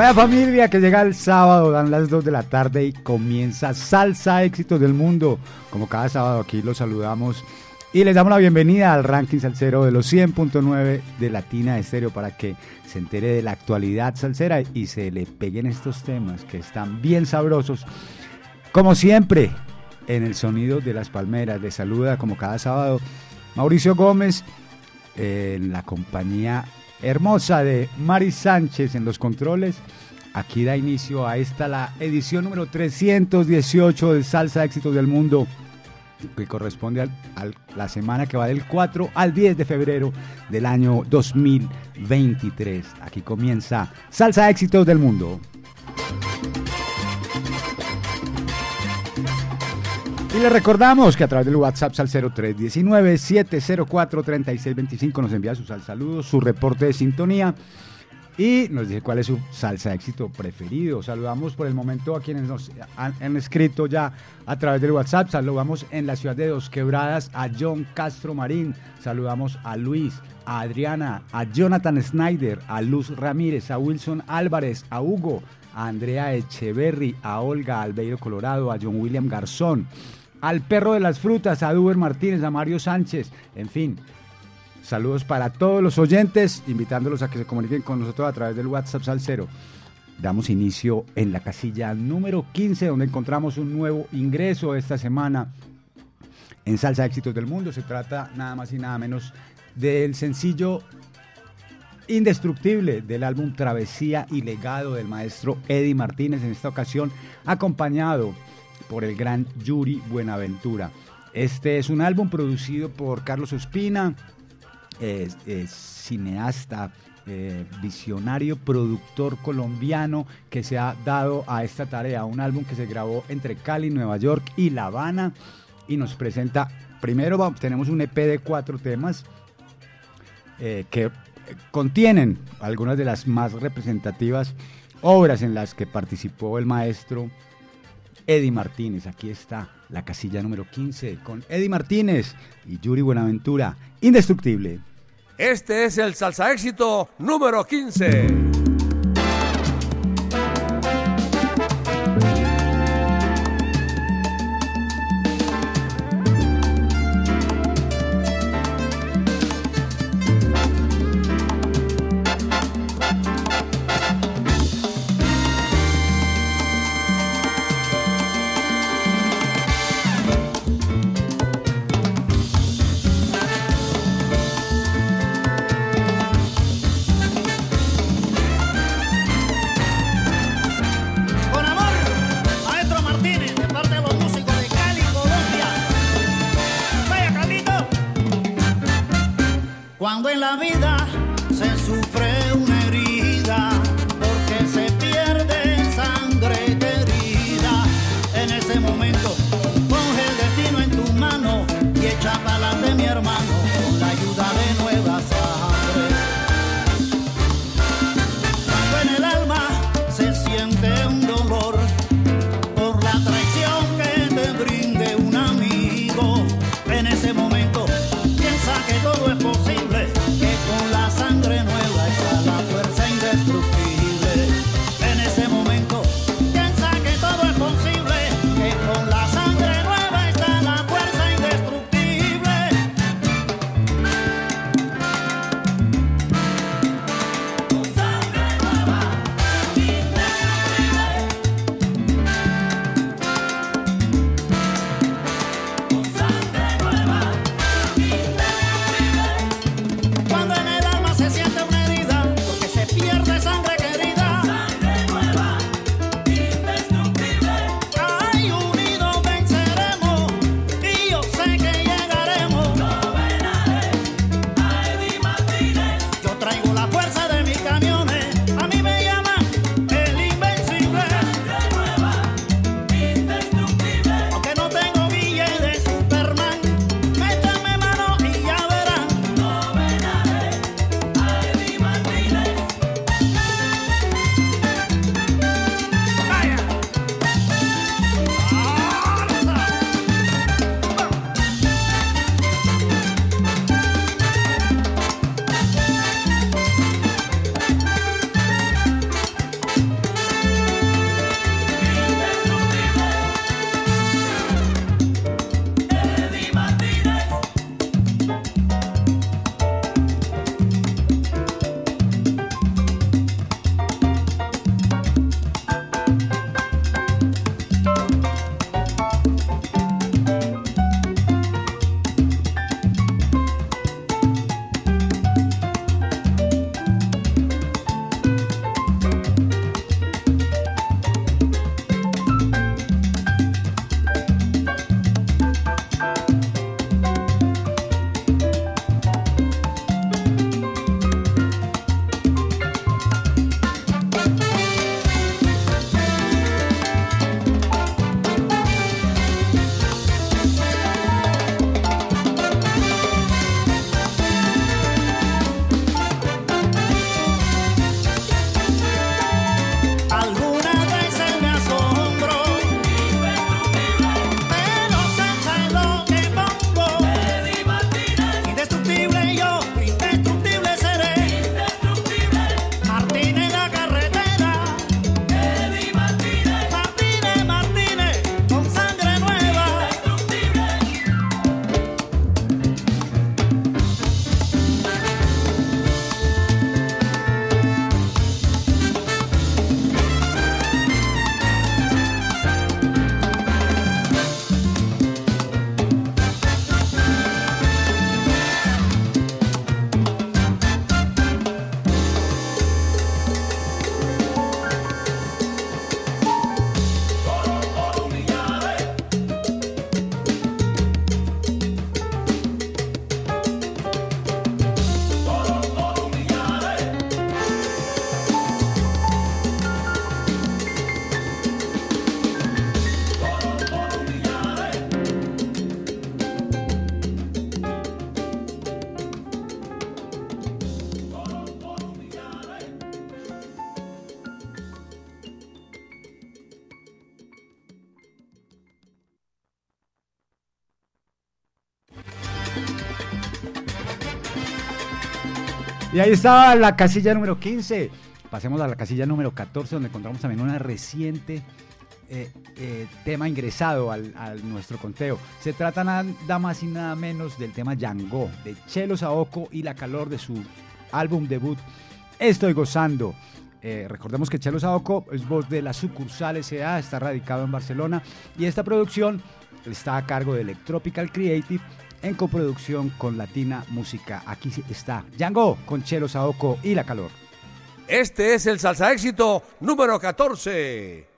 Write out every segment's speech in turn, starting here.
Vaya familia que llega el sábado, dan las 2 de la tarde y comienza Salsa Éxitos del Mundo. Como cada sábado aquí los saludamos y les damos la bienvenida al ranking salsero de los 100.9 de Latina Estéreo para que se entere de la actualidad salsera y se le peguen estos temas que están bien sabrosos. Como siempre, en el sonido de las palmeras, les saluda como cada sábado Mauricio Gómez en la compañía hermosa de Mari Sánchez en los controles. Aquí da inicio a esta la edición número 318 de Salsa Éxitos del Mundo, que corresponde a la semana que va del 4 al 10 de febrero del año 2023. Aquí comienza Salsa Éxitos del Mundo. Y le recordamos que a través del WhatsApp al 0319-704-3625 nos envía sus saludos, su reporte de sintonía y nos dice cuál es su salsa éxito preferido. Saludamos por el momento a quienes nos han, escrito ya a través del WhatsApp. Saludamos en la ciudad de Dos Quebradas a John Castro Marín. Saludamos a Luis, a Adriana, a Jonathan Snyder, a Luz Ramírez, a Wilson Álvarez, a Hugo, a Andrea Echeverry, a Olga Albeiro Colorado, a John William Garzón al perro de las frutas, a Duber Martínez, a Mario Sánchez, en fin. Saludos para todos los oyentes, invitándolos a que se comuniquen con nosotros a través del WhatsApp Salcero. Damos inicio en la casilla número 15, donde encontramos un nuevo ingreso esta semana en Salsa Éxitos del Mundo. Se trata nada más y nada menos del sencillo indestructible del álbum Travesía y Legado del maestro Eddie Martínez, en esta ocasión acompañado por el gran Yuri Buenaventura. Este es un álbum producido por Carlos Ospina, cineasta, eh, visionario, productor colombiano que se ha dado a esta tarea. Un álbum que se grabó entre Cali, Nueva York y La Habana y nos presenta, primero tenemos un EP de cuatro temas eh, que contienen algunas de las más representativas obras en las que participó el maestro Eddie Martínez. Aquí está la casilla número 15 con Eddie Martínez y Yuri Buenaventura. Indestructible. Este es el salsa éxito número 15. Y ahí estaba la casilla número 15. Pasemos a la casilla número 14, donde encontramos también una reciente eh, eh, tema ingresado al, nuestro conteo. Se trata nada más y nada menos del tema Yango, de Chelo Saoko y la calor de su álbum debut Estoy Gozando. Eh, recordemos que Chelo Saoko es voz de la sucursal S.A., está radicado en Barcelona y esta producción está a cargo de Electropical Creative en coproducción con Latina Música. Aquí está Django con Chelo Saoko y La Calor. Este es el salsa éxito número 14.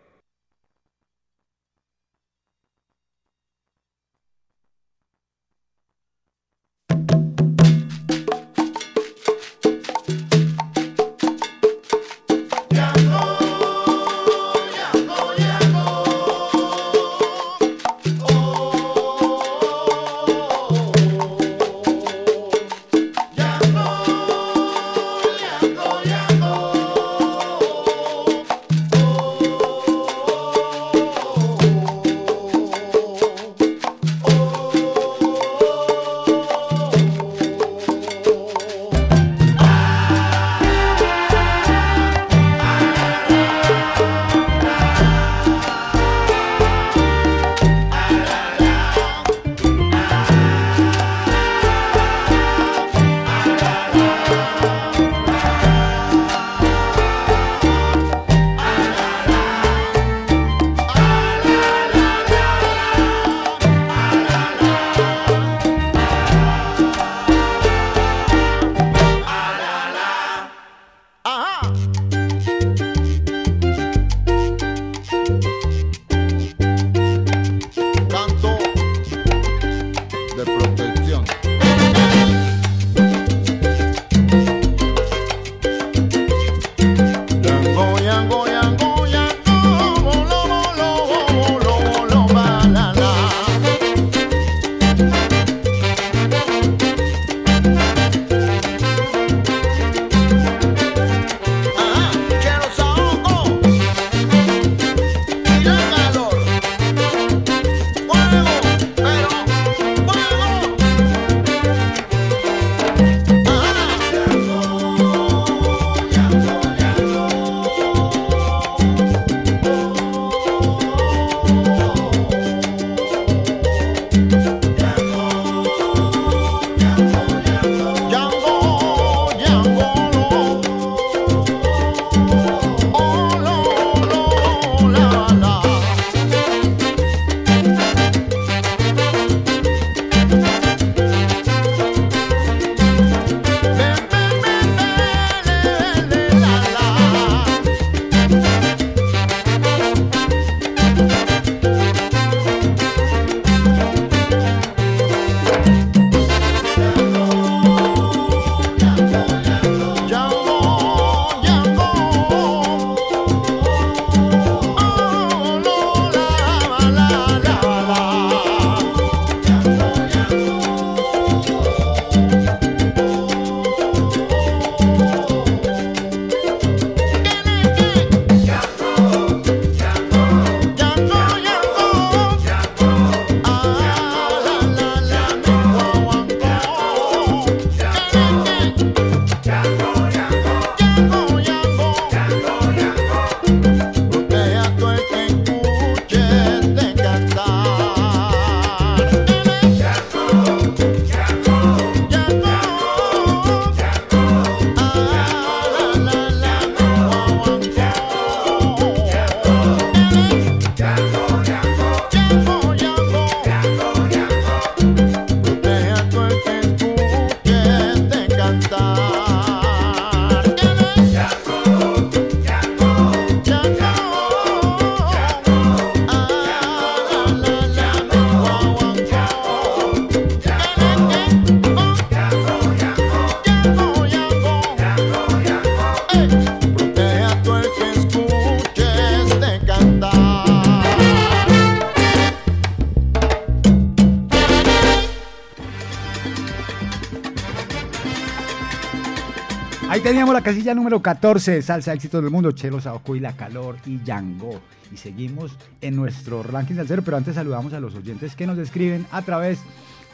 La casilla número 14, Salsa Éxito del Mundo, Chelo Saoco La Calor y Yango. Y seguimos en nuestro ranking cero, pero antes saludamos a los oyentes que nos escriben a través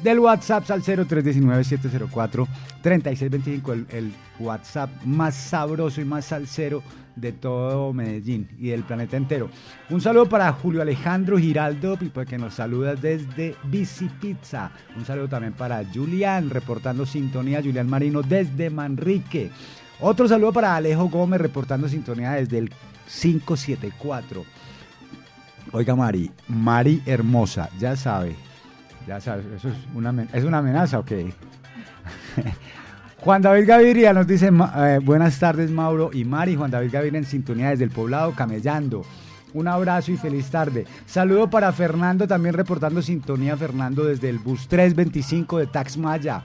del WhatsApp al 0319-704-3625, el, el WhatsApp más sabroso y más salsero de todo Medellín y del planeta entero. Un saludo para Julio Alejandro Giraldo, pues, que nos saluda desde Bici Pizza. Un saludo también para Julián, reportando sintonía, Julián Marino desde Manrique. Otro saludo para Alejo Gómez, reportando sintonía desde el 574. Oiga, Mari, Mari hermosa, ya sabe, ya sabe, eso es una, es una amenaza, ok. Juan David Gaviria nos dice, eh, buenas tardes Mauro y Mari, Juan David Gaviria en sintonía desde el poblado Camellando. Un abrazo y feliz tarde. Saludo para Fernando, también reportando sintonía, Fernando, desde el bus 325 de Taxmaya.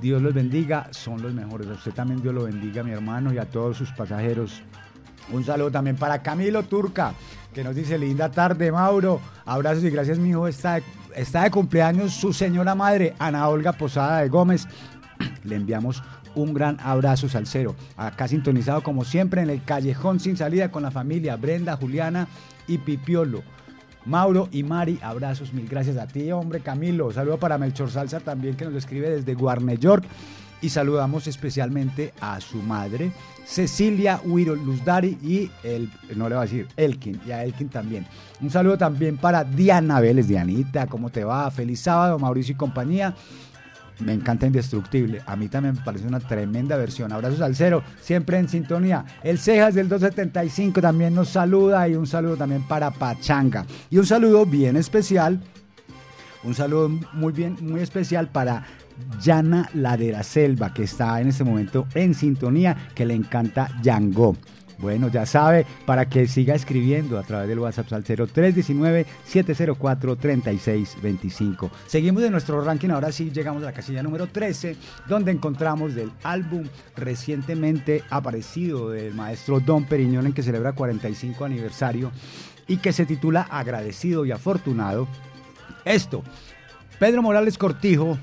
Dios los bendiga, son los mejores. A usted también Dios lo bendiga, mi hermano, y a todos sus pasajeros. Un saludo también para Camilo Turca, que nos dice linda tarde, Mauro. Abrazos y gracias, mi hijo. Está de cumpleaños su señora madre, Ana Olga Posada de Gómez. Le enviamos un gran abrazo salsero. Acá sintonizado como siempre en el callejón sin salida con la familia Brenda, Juliana y Pipiolo. Mauro y Mari, abrazos, mil gracias a ti, hombre Camilo. Saludo para Melchor Salsa también que nos escribe desde Guarne York. Y saludamos especialmente a su madre, Cecilia Huiro Luzdari y el, no le voy a decir, Elkin, y a Elkin también. Un saludo también para Diana Vélez, Dianita, ¿cómo te va? Feliz sábado, Mauricio y compañía. Me encanta Indestructible. A mí también me parece una tremenda versión. Abrazos al cero, siempre en sintonía. El Cejas del 275 también nos saluda y un saludo también para Pachanga. Y un saludo bien especial, un saludo muy bien, muy especial para Yana Ladera Selva, que está en este momento en sintonía, que le encanta Yango. Bueno, ya sabe, para que siga escribiendo a través del WhatsApp al 0319-704-3625. Seguimos en nuestro ranking, ahora sí llegamos a la casilla número 13, donde encontramos del álbum recientemente aparecido del maestro Don Periñón, en que celebra 45 aniversario y que se titula Agradecido y Afortunado. Esto, Pedro Morales Cortijo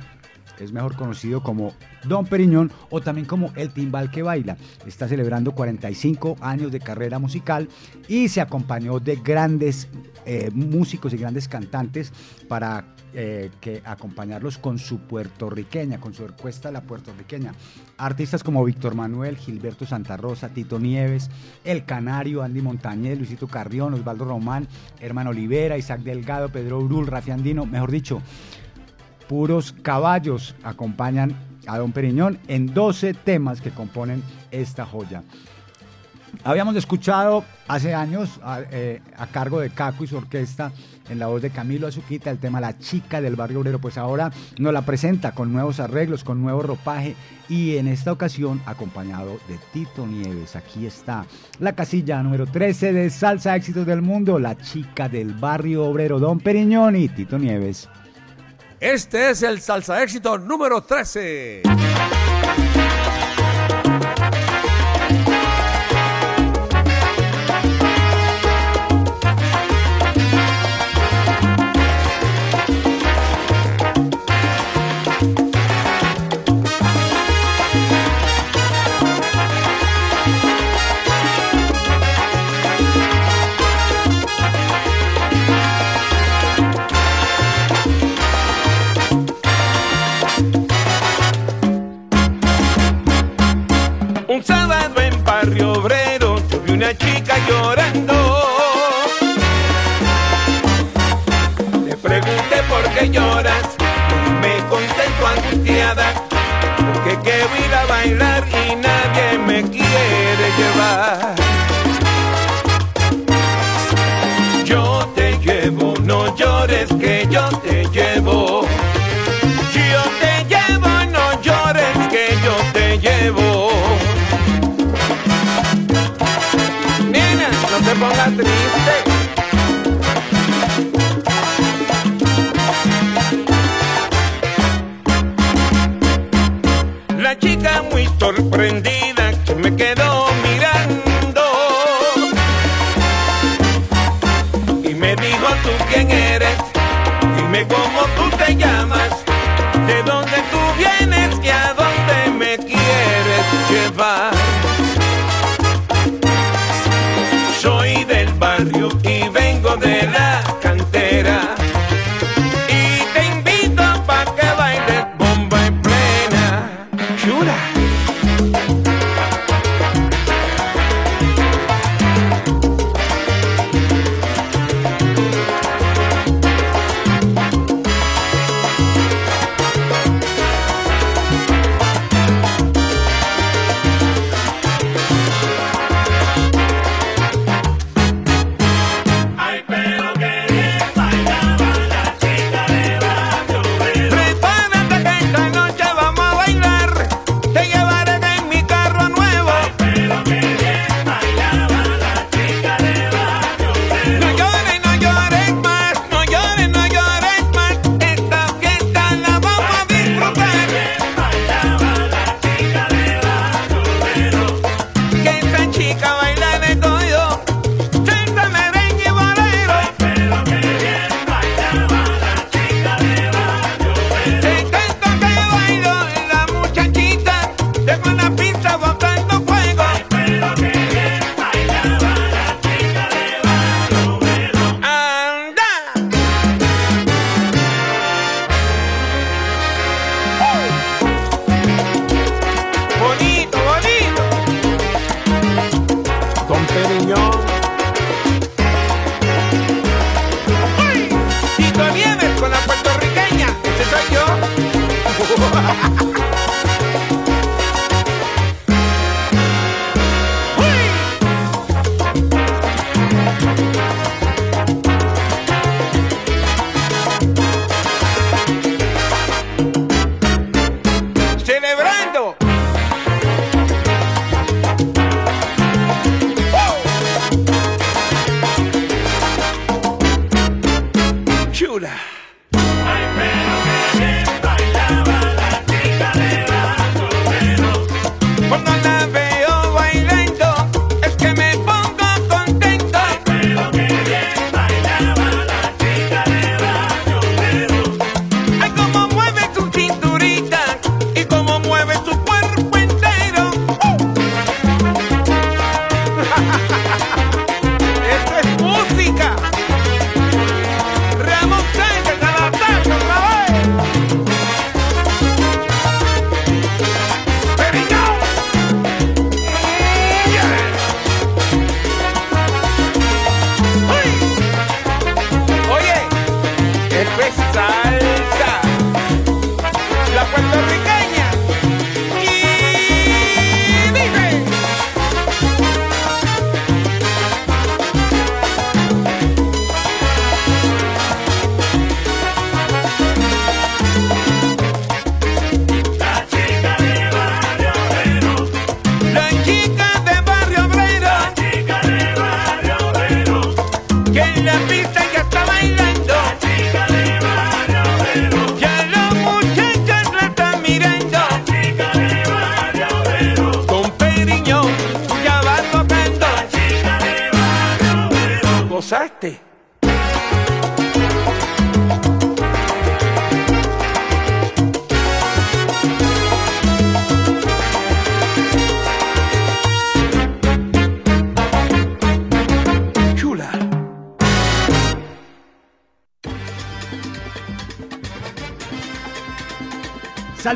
es mejor conocido como Don Periñón o también como El Timbal que Baila. Está celebrando 45 años de carrera musical y se acompañó de grandes eh, músicos y grandes cantantes para eh, que acompañarlos con su puertorriqueña, con su orquesta la puertorriqueña. Artistas como Víctor Manuel, Gilberto Santa Rosa, Tito Nieves, El Canario, Andy Montañez, Luisito Carrión, Osvaldo Román, Hermano Olivera, Isaac Delgado, Pedro Urul, Rafi Andino, mejor dicho, puros caballos acompañan a Don Periñón en 12 temas que componen esta joya. Habíamos escuchado hace años eh, a, cargo de Caco y su orquesta en la voz de Camilo Azuquita el tema La chica del barrio obrero, pues ahora nos la presenta con nuevos arreglos, con nuevo ropaje y en esta ocasión acompañado de Tito Nieves. Aquí está la casilla número 13 de Salsa Éxitos del Mundo, La chica del barrio obrero, Don Periñón y Tito Nieves. Este es el salsa éxito número 13. Chica llorando. Le pregunté por qué lloras, me contento angustiada, porque quiero ir a bailar y nadie me quiere bendito. ha ha ha ha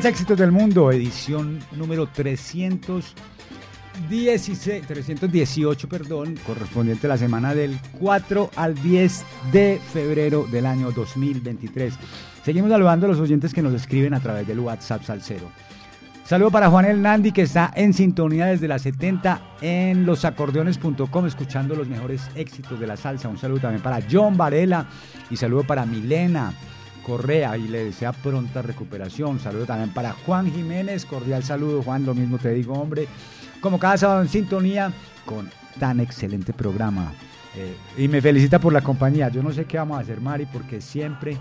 Éxitos del Mundo, edición número 316, 318, perdón, correspondiente a la semana del 4 al 10 de febrero del año 2023. Seguimos saludando a los oyentes que nos escriben a través del WhatsApp Salcero. Saludo para Juan El Nandi que está en sintonía desde las 70 en losacordeones.com escuchando los mejores éxitos de la salsa. Un saludo también para John Varela y saludo para Milena Correa y le desea pronta recuperación. Saludo también para Juan Jiménez, cordial saludo Juan, lo mismo te digo hombre. Como cada sábado en sintonía con tan excelente programa. Eh, y me felicita por la compañía. Yo no sé qué vamos a hacer, Mari, porque siempre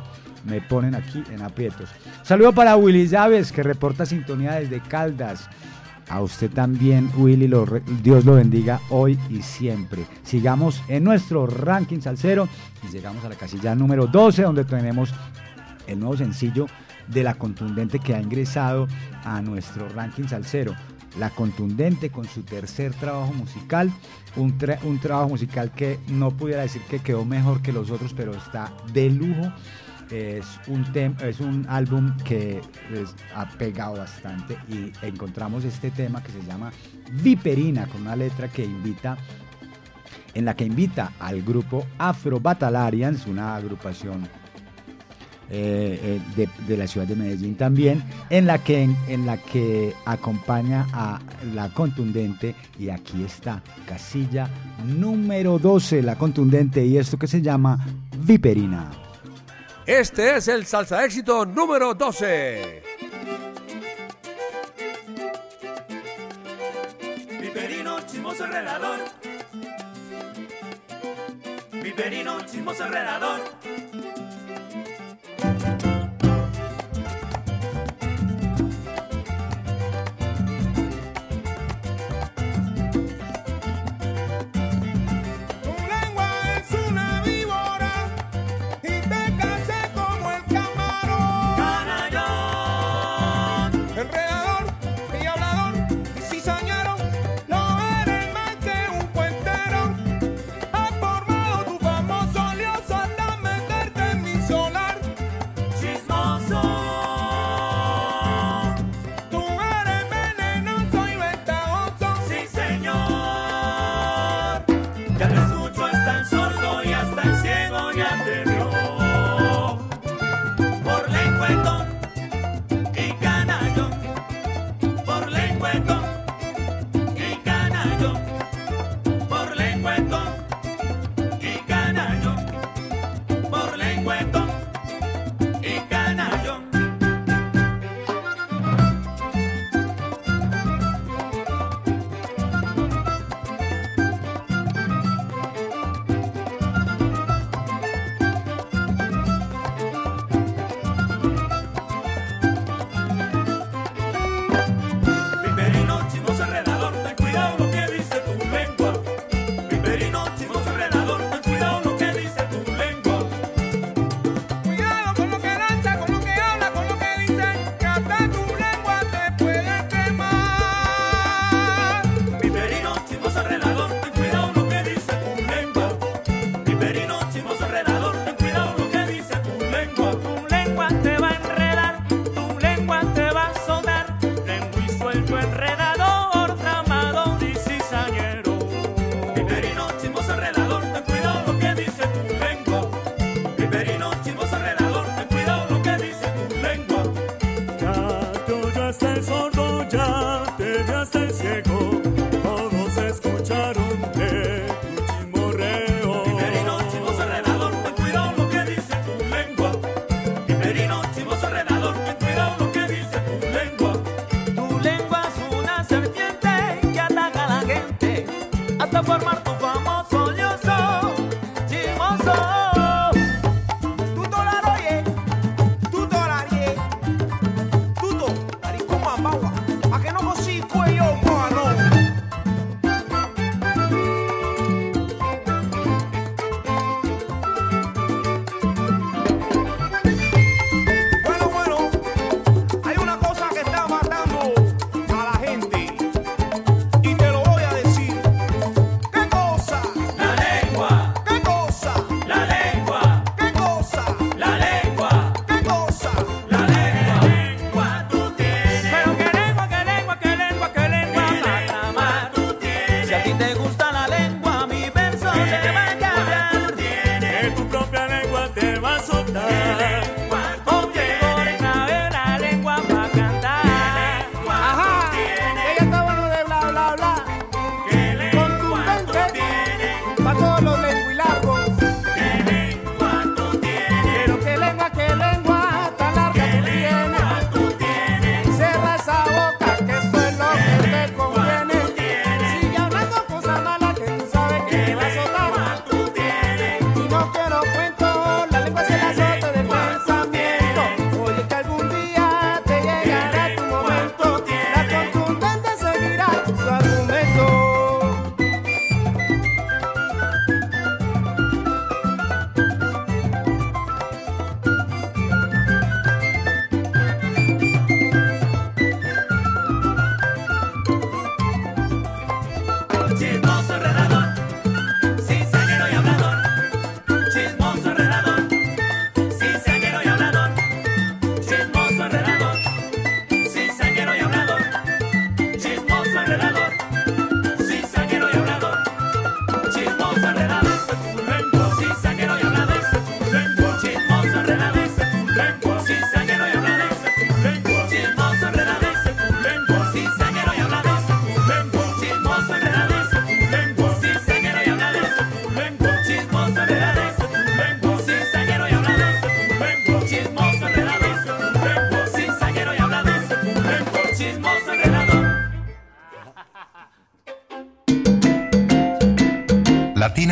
me ponen aquí en aprietos. Saludo para Willy Llaves, que reporta sintonía desde Caldas. A usted también, Willy, Dios lo bendiga hoy y siempre. Sigamos en nuestro ranking salsero y llegamos a la casilla número 12, donde tenemos el nuevo sencillo de La Contundente que ha ingresado a nuestro ranking salsero. La Contundente con su tercer trabajo musical, un, un trabajo musical que no pudiera decir que quedó mejor que los otros, pero está de lujo. Es un, es un álbum que pues, ha pegado bastante y encontramos este tema que se llama Viperina, con una letra que invita en la que invita al grupo Afro Batalarians, una agrupación eh, eh, de, de la ciudad de Medellín también, en la, que, en la que acompaña a la contundente y aquí está, casilla número 12, la contundente y esto que se llama Viperina. Este es el salsa éxito número 12. Viperino, chismoso enredador. Viperino, chismoso enredador.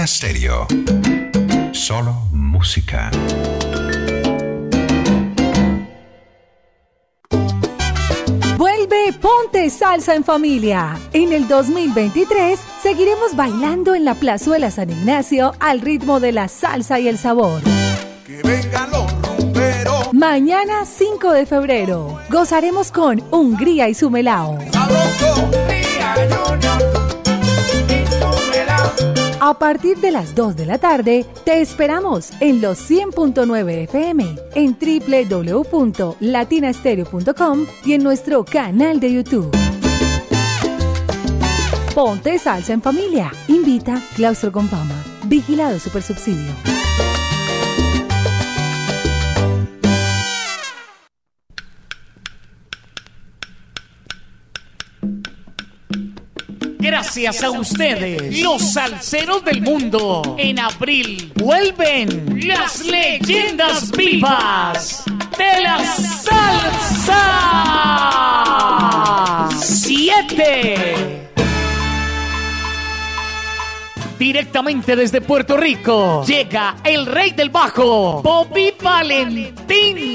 Latina Stereo. Solo música. Vuelve Ponte Salsa en Familia. En el 2023 seguiremos bailando en la Plazuela San Ignacio al ritmo de la salsa y el sabor. Que vengan los rumberos. Mañana 5 de febrero gozaremos con Hungría y su melao. Sabroso. A partir de las 2 de la tarde te esperamos en los 100.9 FM, en www.latinastereo.com y en nuestro canal de YouTube. Ponte salsa en familia. Invita Claustro con Fama. Vigilado Supersubsidio. Gracias a ustedes, los salseros del mundo. En abril vuelven las leyendas vivas de la salsa. Siete. Directamente desde Puerto Rico llega el rey del bajo, Bobby Valentín.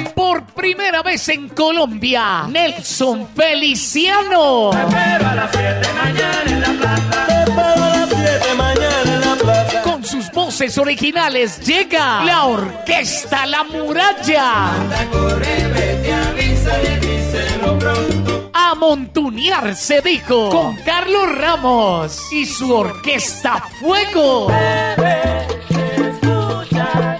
Por primera vez en Colombia, Nelson Feliciano. Pero a las 7 mañana en la plaza. Te espero a las 7 mañana en la plaza. Con sus voces originales llega la orquesta La Muralla. Corre, vete, avisa y díselo pronto. A A montunear se dijo con Carlos Ramos y su orquesta Fuego. Bebé, escucha,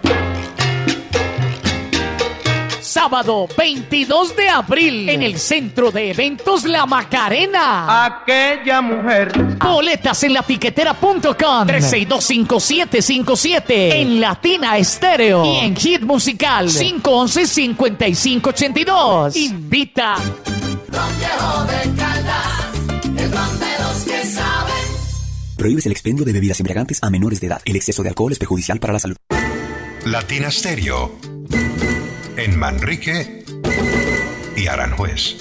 Sábado 22 de abril en el Centro de Eventos La Macarena. Aquella mujer Boletas en latiquetera.com 3625757 en Latina Estéreo y en Hit Musical 511-5582. Invita. Prohíbes el expendio de bebidas embriagantes a menores de edad. El exceso de alcohol es perjudicial para la salud. Latina Stereo. En Manrique y Aranjuez.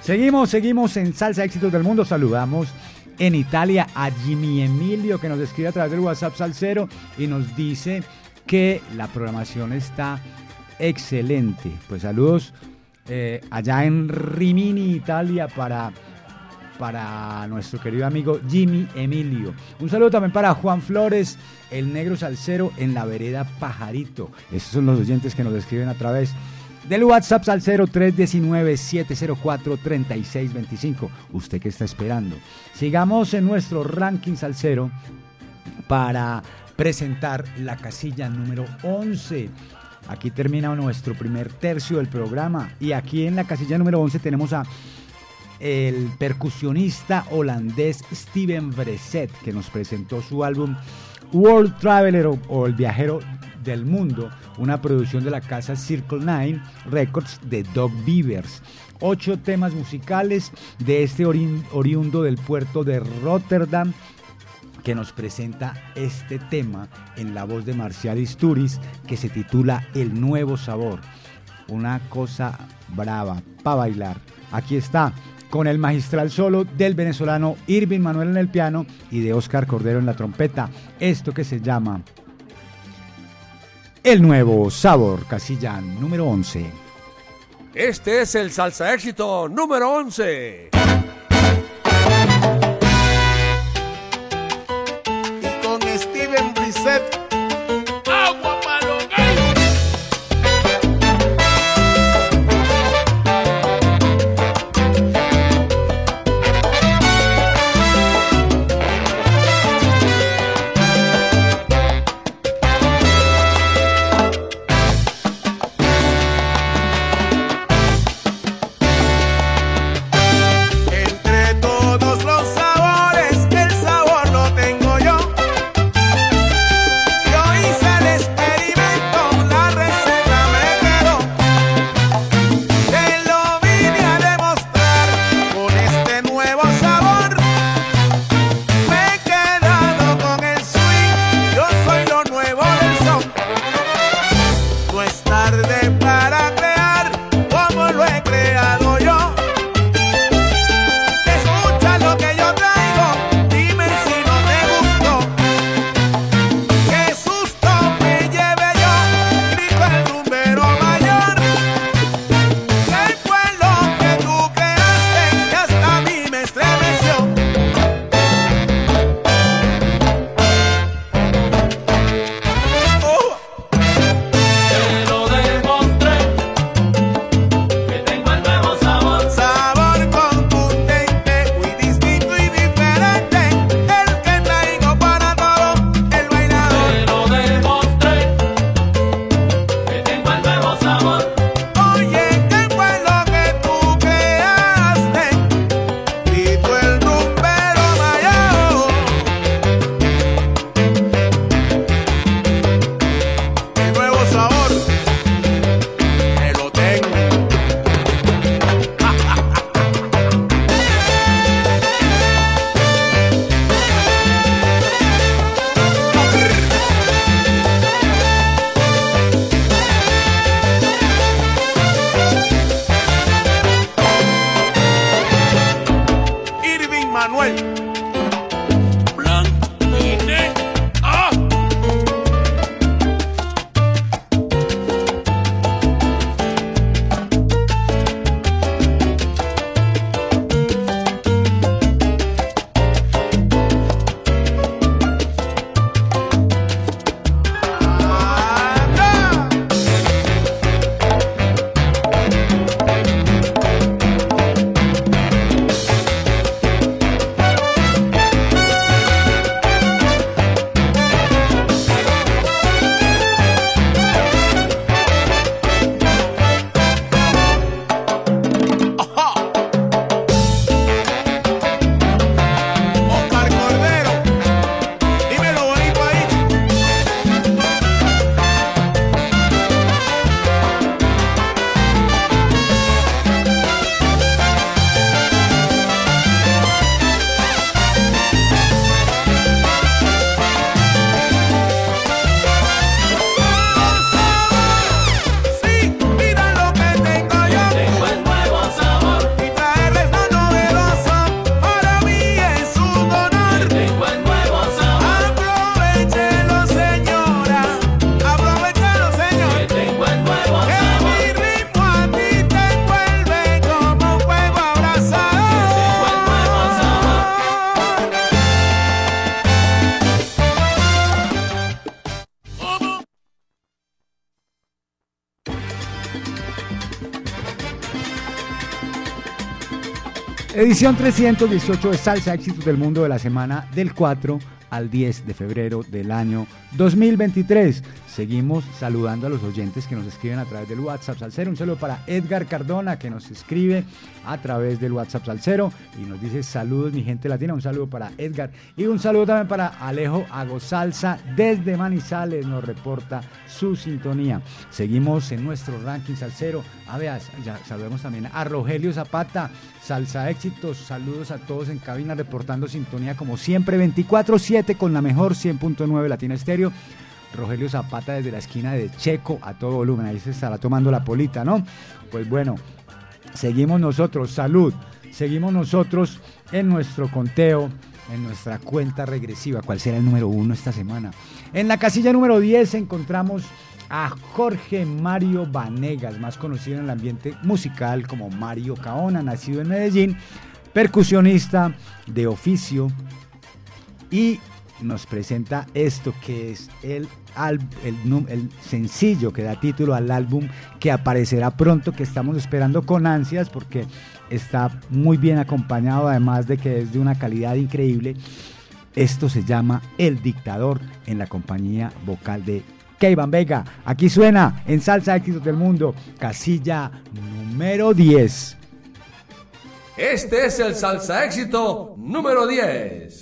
Seguimos, seguimos en Salsa Éxitos del Mundo. Saludamos en Italia a Jimmy Emilio que nos escribe a través del WhatsApp Salsero y nos dice que la programación está excelente. Pues saludos eh, allá en Rimini, Italia, para, para nuestro querido amigo Jimmy Emilio. Un saludo también para Juan Flores, el negro salsero en la vereda Pajarito. Esos son los oyentes que nos escriben a través del WhatsApp Salcero 319-704-3625. ¿Usted qué está esperando? Sigamos en nuestro ranking Salcero para presentar la casilla número 11. Aquí termina nuestro primer tercio del programa y aquí en la casilla número 11 tenemos a el percusionista holandés Steven Breset que nos presentó su álbum World Traveler o, El Viajero del Mundo, una producción de la casa Circle Nine Records de Doug Beavers. Ocho temas musicales de este oriundo del puerto de Rotterdam que nos presenta este tema en la voz de Marcial Isturiz que se titula El Nuevo Sabor. Una cosa brava para bailar. Aquí está con el magistral solo del venezolano Irving Manuel en el piano y de Oscar Cordero en la trompeta. Esto que se llama El Nuevo Sabor, casilla número 11. Este es el salsa éxito número 11. Edición 318 de Salsa Éxitos del Mundo de la semana del 4 al 10 de febrero del año 2023. Seguimos saludando a los oyentes que nos escriben a través del WhatsApp Salcero. Un saludo para Edgar Cardona que nos escribe a través del WhatsApp Salcero y nos dice saludos mi gente latina. Un saludo para Edgar y un saludo también para Alejo Agosalza desde Manizales. Nos reporta su sintonía. Seguimos en nuestro ranking Salcero. A ver, ya saludemos también a Rogelio Zapata. Salsa éxitos, saludos a todos en cabina reportando sintonía como siempre 24/7 con la mejor 100.9 Latina Estéreo. Rogelio Zapata desde la esquina de Checo a todo volumen, ahí se estará tomando la polita, ¿no? Pues bueno, seguimos nosotros, salud, seguimos nosotros en nuestro conteo, en nuestra cuenta regresiva, ¿cuál será el número uno esta semana? En la casilla número 10 encontramos a Jorge Mario Vanegas, más conocido en el ambiente musical como Mario Caona, nacido en Medellín, percusionista de oficio y nos presenta esto que es el, el sencillo que da título al álbum que aparecerá pronto, que estamos esperando con ansias porque está muy bien acompañado, además de que es de una calidad increíble. Esto se llama El Dictador en la compañía vocal de Keivan Vega. Aquí suena en Salsa Éxitos del Mundo, casilla número 10. Este es el salsa éxito número 10.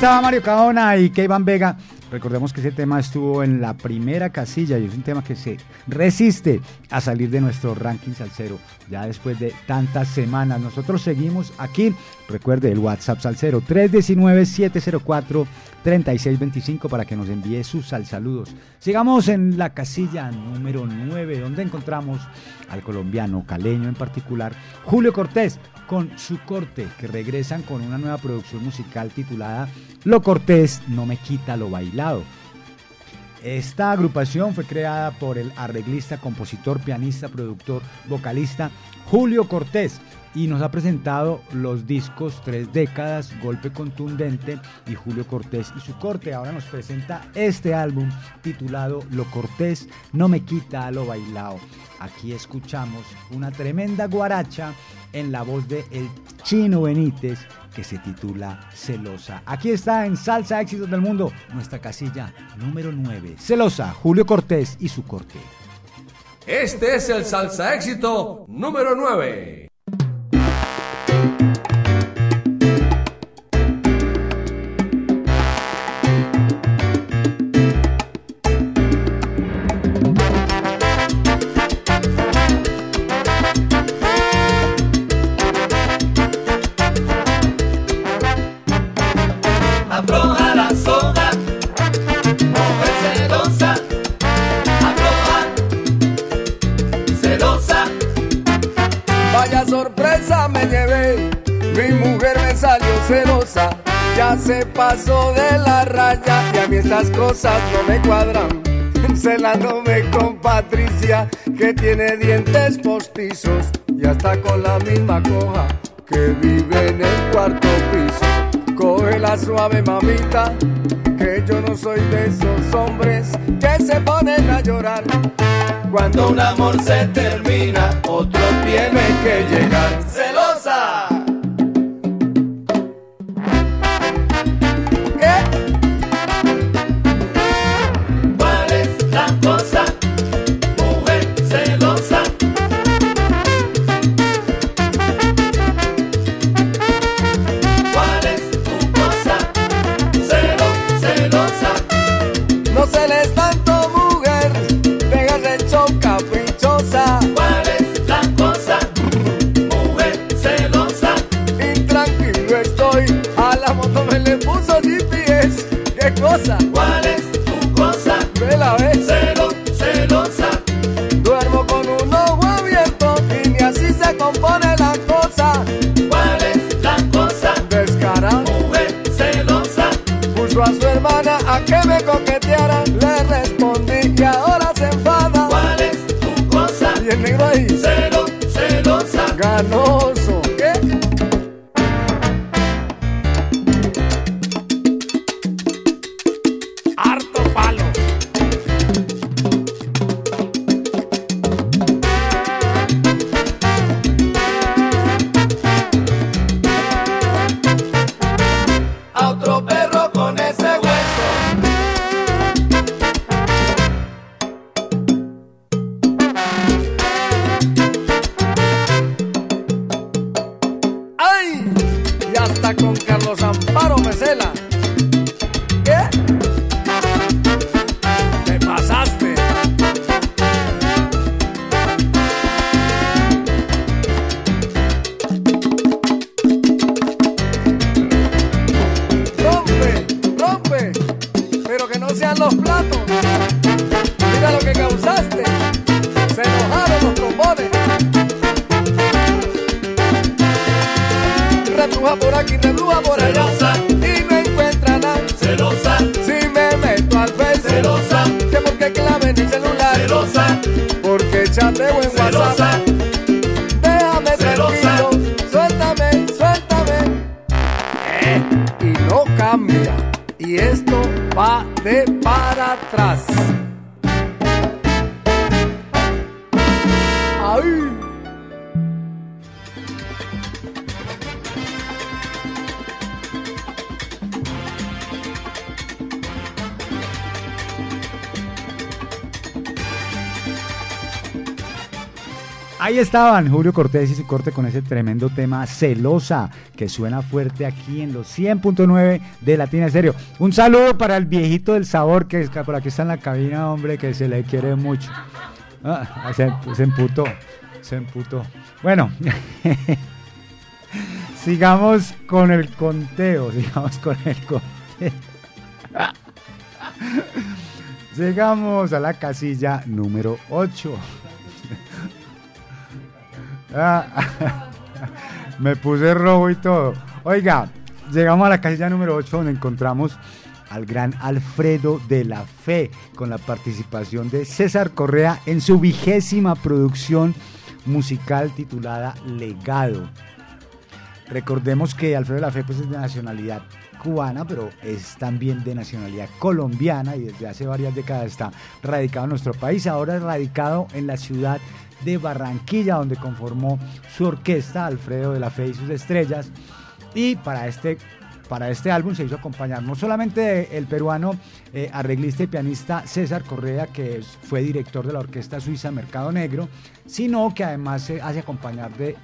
Estaba Mario Caona y Keivan Vega. Recordemos que ese tema estuvo en la primera casilla y es un tema que se resiste a salir de nuestro ranking salsero ya después de tantas semanas. Nosotros seguimos aquí. Recuerde el WhatsApp salsero 319-704-3625 para que nos envíe sus saludos. Sigamos en la casilla número 9 donde encontramos al colombiano caleño en particular, Julio Cortés con su corte, que regresan con una nueva producción musical titulada Lo Cortés no me quita lo bailado. Esta agrupación fue creada por el arreglista, compositor, pianista, productor, vocalista Julio Cortés y nos ha presentado los discos Tres Décadas, Golpe Contundente y Julio Cortés y su corte. Ahora nos presenta este álbum titulado Lo Cortés no me quita lo bailado. Aquí escuchamos una tremenda guaracha en la voz de El Chino Benítez que se titula Celosa. Aquí está en Salsa Éxitos del Mundo, nuestra casilla número 9. Celosa, Julio Cortés y su corte. Este es el salsa éxito número 9. Se pasó de la raya y a mí estas cosas no me cuadran. Celándome con Patricia, que tiene dientes postizos y hasta con la misma coja que vive en el cuarto piso. Coge la suave mamita, que yo no soy de esos hombres que se ponen a llorar. Cuando un amor se termina, otro tiene que llegar. Cosa? ¿Cuál es tu cosa? Ve la. Celo, celosa. Duermo con un ojo abierto y ni así se compone la cosa. ¿Cuál es la cosa? Descarado. Mujer celosa. Puso a su hermana a que me coqueteara. Le respondí y ahora se enfada. ¿Cuál es tu cosa? Y el negro ahí, Celo, celosa. ganoso. Estaban Julio Cortés y su corte con ese tremendo tema Celosa, que suena fuerte aquí en los 100.9 de Latina Estéreo. Un saludo para el viejito del sabor que por aquí está en la cabina, hombre, que se le quiere mucho. Ah, se, se emputó, se emputó. Bueno, sigamos con el conteo, sigamos con el conteo. Llegamos a la casilla número 8. Ah, me puse rojo y todo. Oiga, llegamos a la casilla número 8 donde encontramos al gran Alfredo de la Fe con la participación de César Correa en su vigésima producción musical titulada Legado. Recordemos que Alfredo de la Fe pues, es de nacionalidad cubana, pero es también de nacionalidad colombiana y desde hace varias décadas está radicado en nuestro país. Ahora es radicado en la ciudad de Barranquilla, donde conformó su orquesta Alfredo de la Fe y sus estrellas. Y para este, para este álbum se hizo acompañar no solamente el peruano eh, arreglista y pianista César Correa, que fue director de la orquesta suiza Mercado Negro, sino que además se hace acompañar de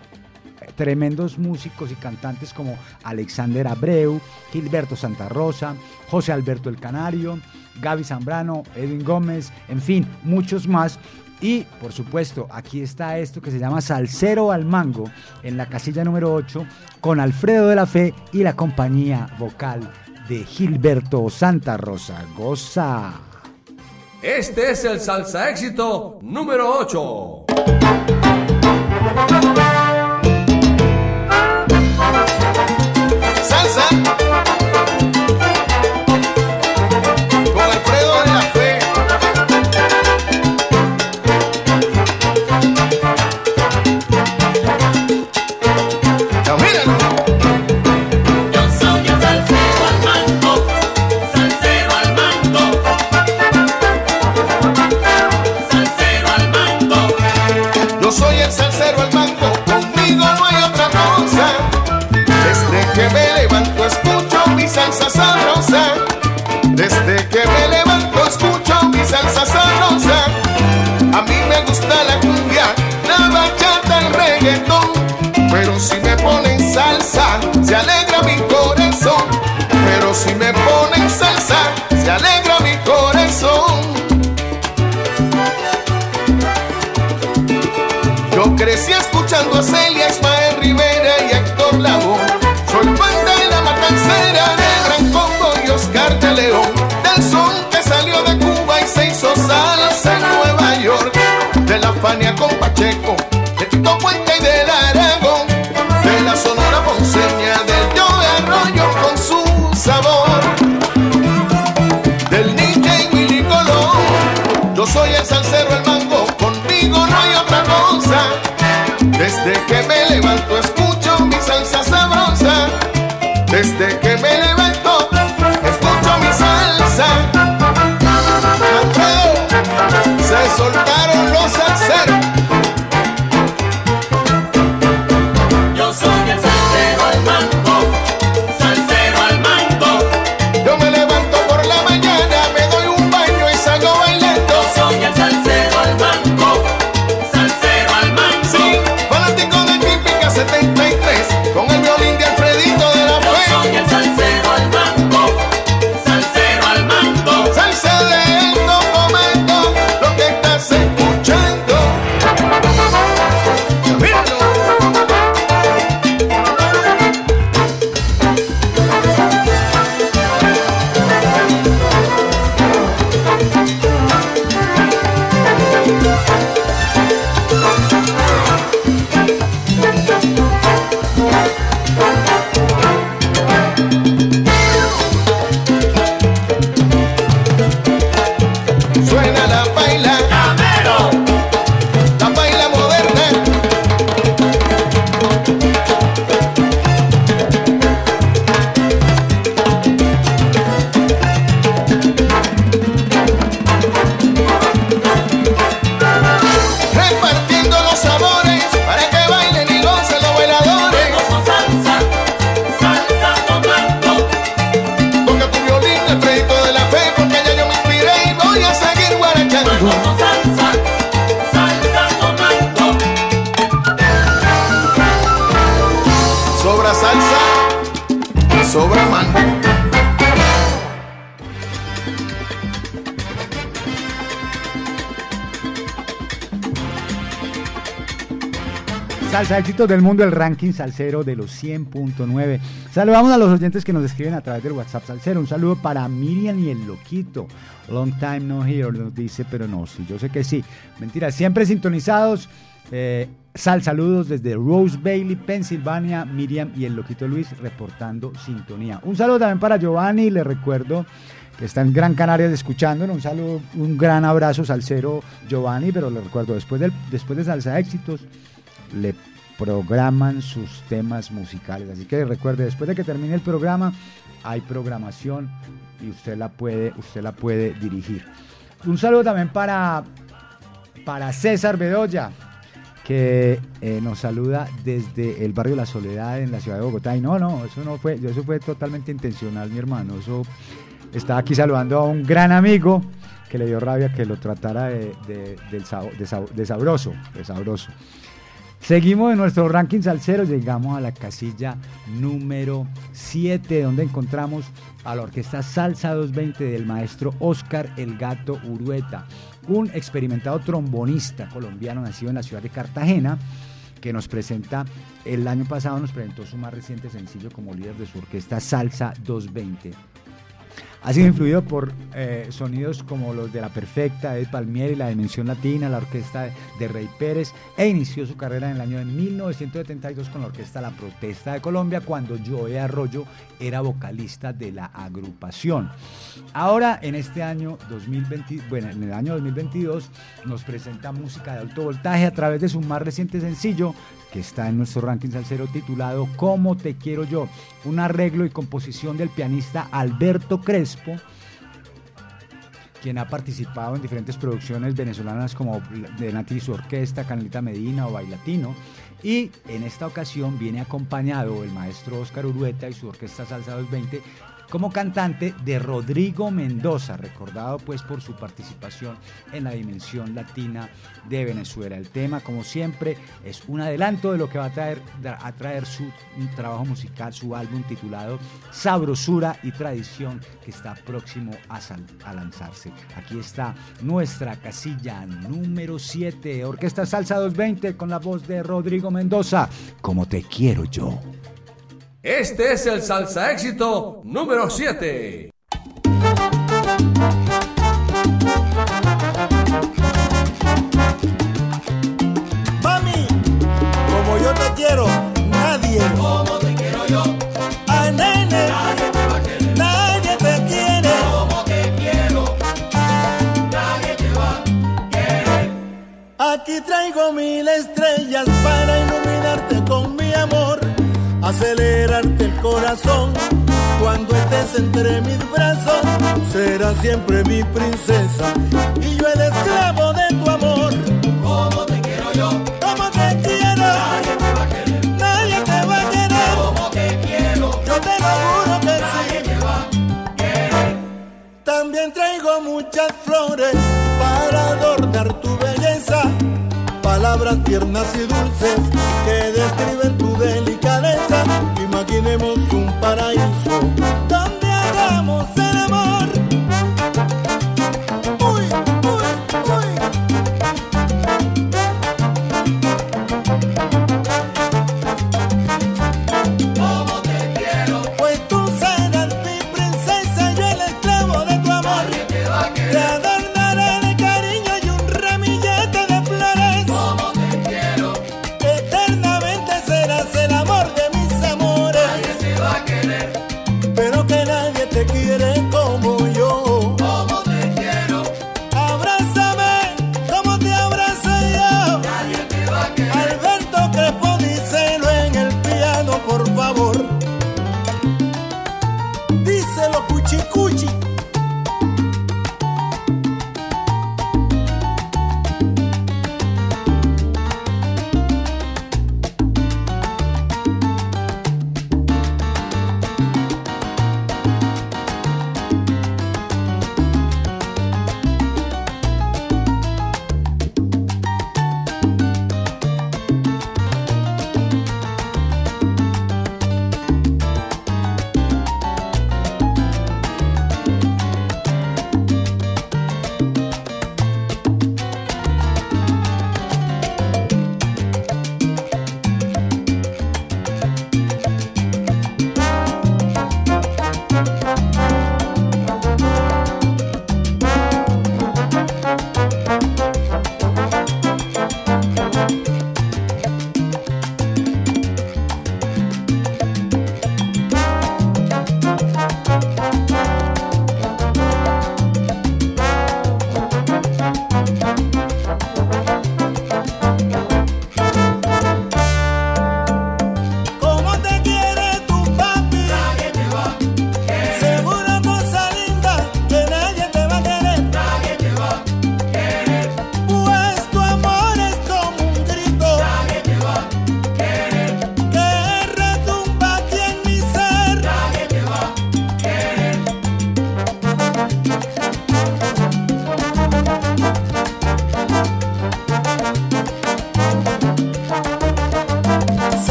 tremendos músicos y cantantes como Alexander Abreu, Gilberto Santa Rosa, José Alberto El Canario, Gaby Zambrano, Edwin Gómez, en fin, muchos más. Y por supuesto, aquí está esto que se llama Salsero al Mango en la casilla número 8 con Alfredo de la Fe y la compañía vocal de Gilberto Santa Rosa. Goza. Este es el salsa éxito número 8. Salsa escuchando a Celia, Ismael Rivera y Héctor Lavoe. Soy fan de la matancera de Gran Congo y Oscar de León. Del son que salió de Cuba y se hizo salsa en Nueva York. De la Fania con Pacheco, Desde que me levanto escucho mi salsa sabrosa. Desde que me levanto escucho mi salsa. Se soltaron éxitos del mundo, el ranking salsero de los 100.9. Saludamos a los oyentes que nos escriben a través del WhatsApp salsero. Un saludo para Miriam y el Loquito. Long time no here, nos dice, pero no, sí, yo sé que sí. Mentira, siempre sintonizados. Eh, sal, saludos desde Rose Bailey, Pensilvania. Miriam y el Loquito Luis reportando sintonía. Un saludo también para Giovanni, le recuerdo que está en Gran Canarias escuchándonos. Un saludo, un gran abrazo, salsero Giovanni, pero le recuerdo, después, del, después de Salsa Éxitos, le programan sus temas musicales. Así que recuerde, después de que termine el programa, hay programación y usted la puede, usted la puede dirigir. Un saludo también para, para César Bedoya, que eh, nos saluda desde el barrio La Soledad en la ciudad de Bogotá. Y no, no, eso no fue, eso fue totalmente intencional, mi hermano. Eso estaba aquí saludando a un gran amigo que le dio rabia que lo tratara de, de- del sab- de sab- de sabroso, de sabroso. Seguimos en nuestro ranking salsero, llegamos a la casilla número 7, donde encontramos a la orquesta Salsa 220 del maestro Oscar El Gato Urueta, un experimentado trombonista colombiano nacido en la ciudad de Cartagena, que nos presenta, el año pasado nos presentó su más reciente sencillo como líder de su orquesta Salsa 220. Ha sido influido por eh, sonidos como los de La Perfecta, Ed Palmieri, La Dimensión Latina, la orquesta de Rey Pérez, e inició su carrera en el año de 1972 con la orquesta La Protesta de Colombia, cuando Joe Arroyo era vocalista de la agrupación. Ahora, en este año 2020, bueno, en el año 2022, nos presenta música de alto voltaje a través de su más reciente sencillo, está en nuestro ranking salsero titulado Cómo te quiero yo, un arreglo y composición del pianista Alberto Crespo, quien ha participado en diferentes producciones venezolanas como de su orquesta, Canelita Medina o Bailatino. Y en esta ocasión viene acompañado el maestro Oscar Urueta y su orquesta Salsa 220 como cantante de Rodrigo Mendoza, recordado pues por su participación en la dimensión latina de Venezuela. El tema, como siempre, es un adelanto de lo que va a traer, su trabajo musical, su álbum titulado Sabrosura y Tradición, que está próximo a, a lanzarse. Aquí está nuestra casilla número 7, Orquesta Salsa 220 con la voz de Rodrigo Mendoza, como te quiero yo. Este es el salsa éxito número 7. Mami, como yo te quiero, nadie. Como te quiero yo, Ay, nene, nadie te va a querer. nadie te quiere. Como te quiero, nadie te va a querer. Aquí traigo mil estrellas acelerarte el corazón. Cuando estés entre mis brazos, serás siempre mi princesa y yo el esclavo de tu amor. Como te quiero yo, Como te quiero, nadie te va a querer. nadie te va a querer. Como te quiero, Yo te lo juro que nadie sí. te va a querer. También traigo muchas flores para adornar tu belleza. Palabras tiernas y dulces que describen tu delicadeza. Imaginemos un paraíso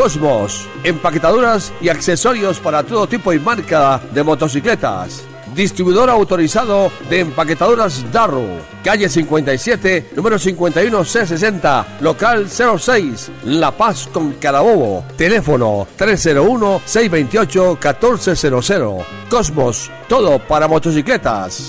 Cosmos, empaquetaduras y accesorios para todo tipo y marca de motocicletas. Distribuidor autorizado de empaquetaduras Darro, calle 57, número 51C60, local 06, La Paz con Carabobo. Teléfono 301-628-1400. Cosmos, todo para motocicletas.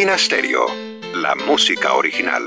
Latina Stereo. La música original.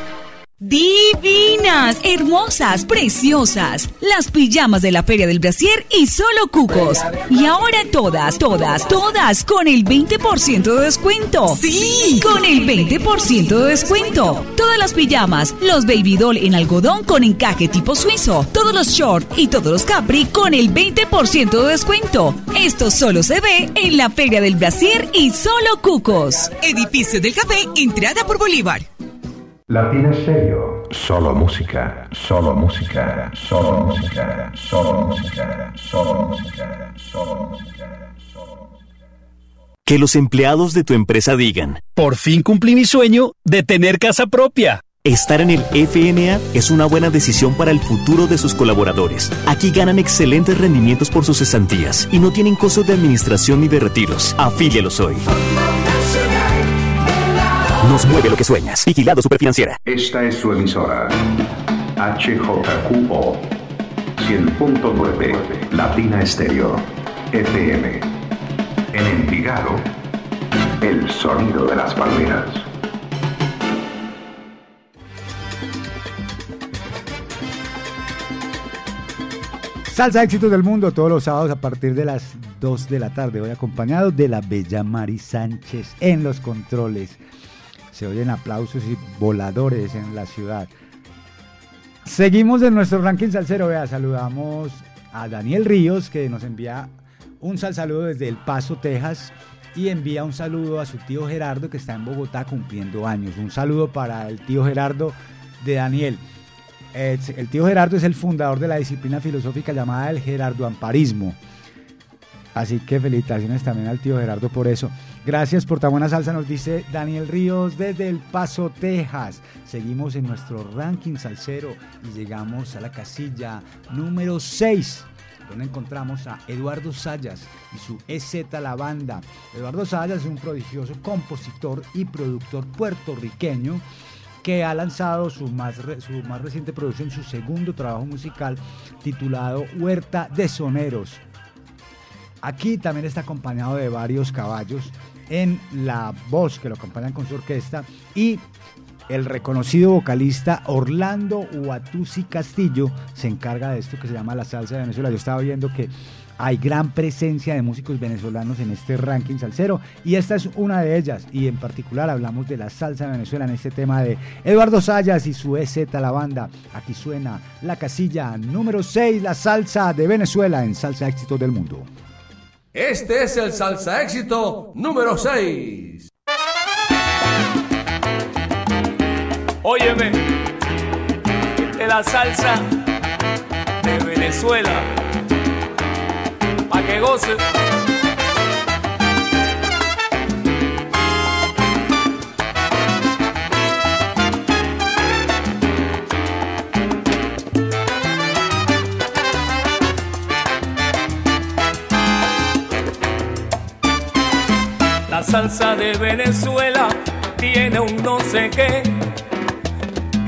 Divinas, hermosas, preciosas. Las pijamas de la Feria del Brasier y solo cucos. Y ahora todas, todas, todas con el 20% de descuento. Sí, con el 20% de descuento. Todas las pijamas, los baby doll en algodón con encaje tipo suizo, todos los short y todos los capri con el 20% de descuento. Esto solo se ve en la Feria del Brasier y solo cucos. Edificio del Café, entrada por Bolívar. Latina Stereo. Solo música, solo música, solo música, solo música, solo música, solo música. Que los empleados de tu empresa digan, por fin cumplí mi sueño de tener casa propia. Estar en el FNA es una buena decisión para el futuro de sus colaboradores. Aquí ganan excelentes rendimientos por sus cesantías y no tienen costos de administración ni de retiros. Afílialos hoy. Nos mueve lo que sueñas. Vigilado Superfinanciera. Esta es su emisora. HJQO 100.9 Latina Stereo FM. En Envigado, el sonido de las palmeras. Salsa éxitos del mundo todos los sábados a partir de las 2 de la tarde. Hoy acompañado de la bella Mari Sánchez en los controles. Se oyen aplausos y voladores en la ciudad. Seguimos en nuestro ranking salsero. Vea, saludamos a Daniel Ríos que nos envía un sal saludo desde El Paso, Texas. Y envía un saludo a su tío Gerardo que está en Bogotá cumpliendo años. Un saludo para el tío Gerardo de Daniel. Eh, El tío Gerardo es el fundador de la disciplina filosófica llamada el Gerardo Amparismo. Así que felicitaciones también al tío Gerardo por eso. Gracias por tan buena salsa, nos dice Daniel Ríos desde El Paso, Texas. Seguimos en nuestro ranking salsero y llegamos a la casilla número 6, donde encontramos a Eduardo Sayas y su EZ La Banda. Eduardo Sayas es un prodigioso compositor y productor puertorriqueño que ha lanzado su más, su más reciente producción, su segundo trabajo musical titulado Huerta de Soneros. Aquí también está acompañado de varios caballos en la voz que lo acompañan con su orquesta y el reconocido vocalista Orlando Huatusi Castillo se encarga de esto que se llama la salsa de Venezuela. Yo estaba viendo que hay gran presencia de músicos venezolanos en este ranking salsero y esta es una de ellas y en particular hablamos de la salsa de Venezuela en este tema de Eduardo Sayas y su EZ La Banda. Aquí suena la casilla número 6, la salsa de Venezuela en Salsa Éxito del Mundo. Este es el salsa éxito número 6. Óyeme, de la salsa de Venezuela, pa' que goce. salsa de Venezuela tiene un no sé qué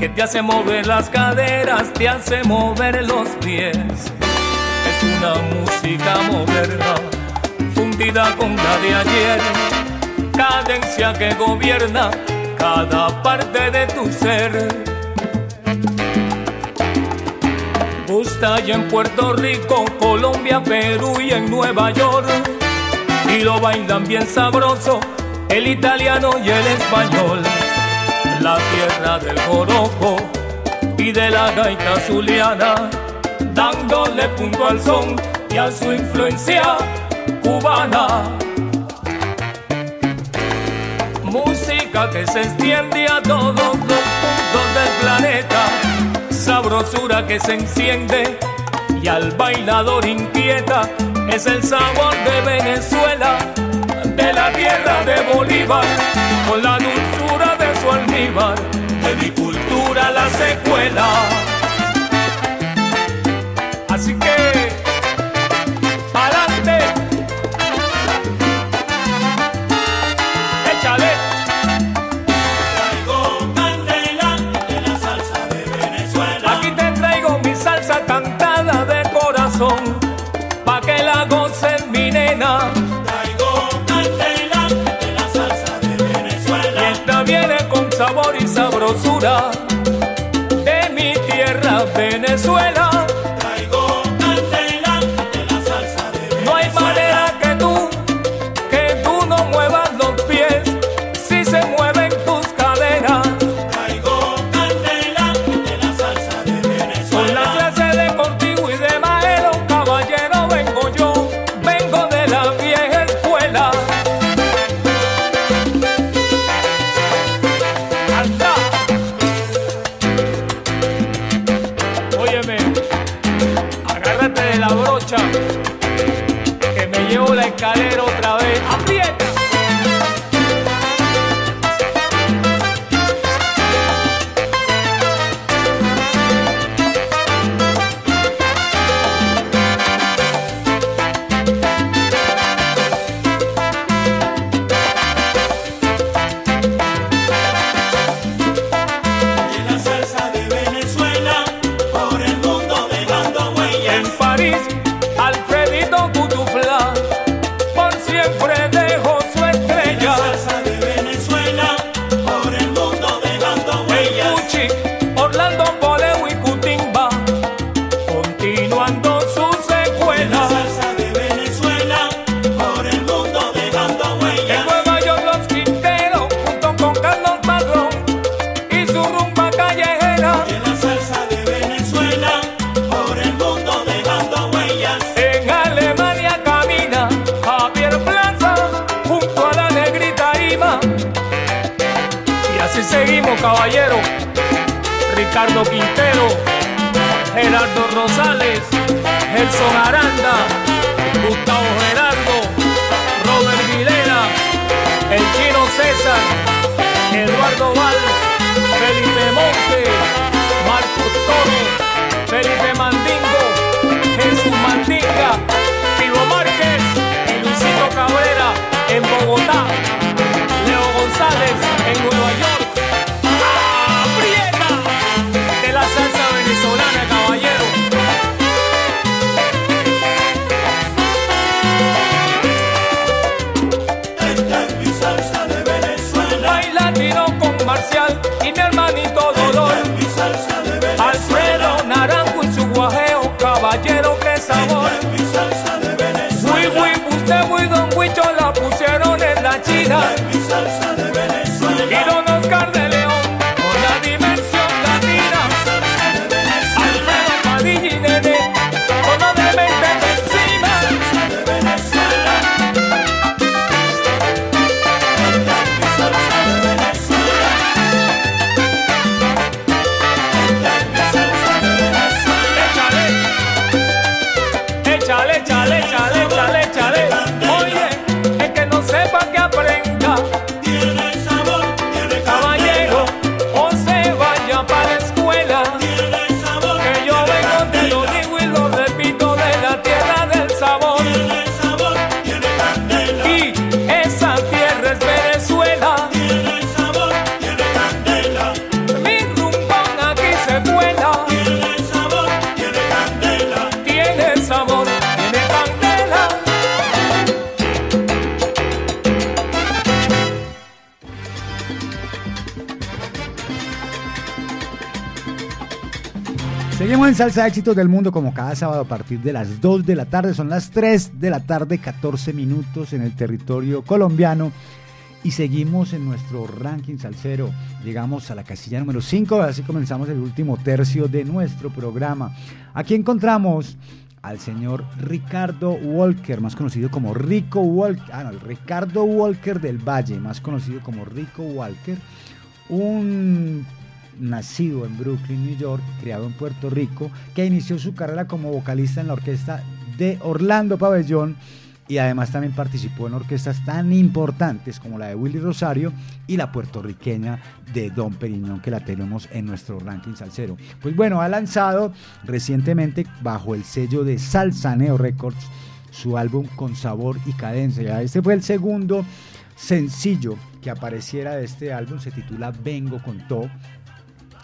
que te hace mover las caderas, te hace mover los pies. Es una música moderna, fundida con la de ayer, cadencia que gobierna cada parte de tu ser. Gusta y en Puerto Rico, Colombia, Perú y en Nueva York y lo bailan bien sabroso el italiano y el español. La tierra del joropo y de la gaita zuliana, dándole punto al son y a su influencia cubana. Música que se extiende a todos los puntos del planeta, sabrosura que se enciende y al bailador inquieta es el sabor de Venezuela, de la tierra de Bolívar, con la dulzura de su almíbar, de mi cultura la secuela. suelo. Éxitos del Mundo como cada sábado a partir de las 2 de la tarde. Son las 3 de la tarde, 14 minutos en el territorio colombiano. Y seguimos en nuestro ranking salsero. Llegamos a la casilla número 5, así comenzamos el último tercio de nuestro programa. Aquí encontramos al señor Ricardo Walker, más conocido como Rico Walker. Ah, no, el Ricardo Walker del Valle, más conocido como Rico Walker. Un nacido en Brooklyn, New York, criado en Puerto Rico, que inició su carrera como vocalista en la orquesta de Orlando Pabellón y además también participó en orquestas tan importantes como la de Willy Rosario y la puertorriqueña de Don Periñón que la tenemos en nuestro ranking salsero. Pues bueno, ha lanzado recientemente bajo el sello de Salsaneo Records su álbum con sabor y cadencia. Este fue el segundo sencillo que apareciera de este álbum, se titula Vengo con To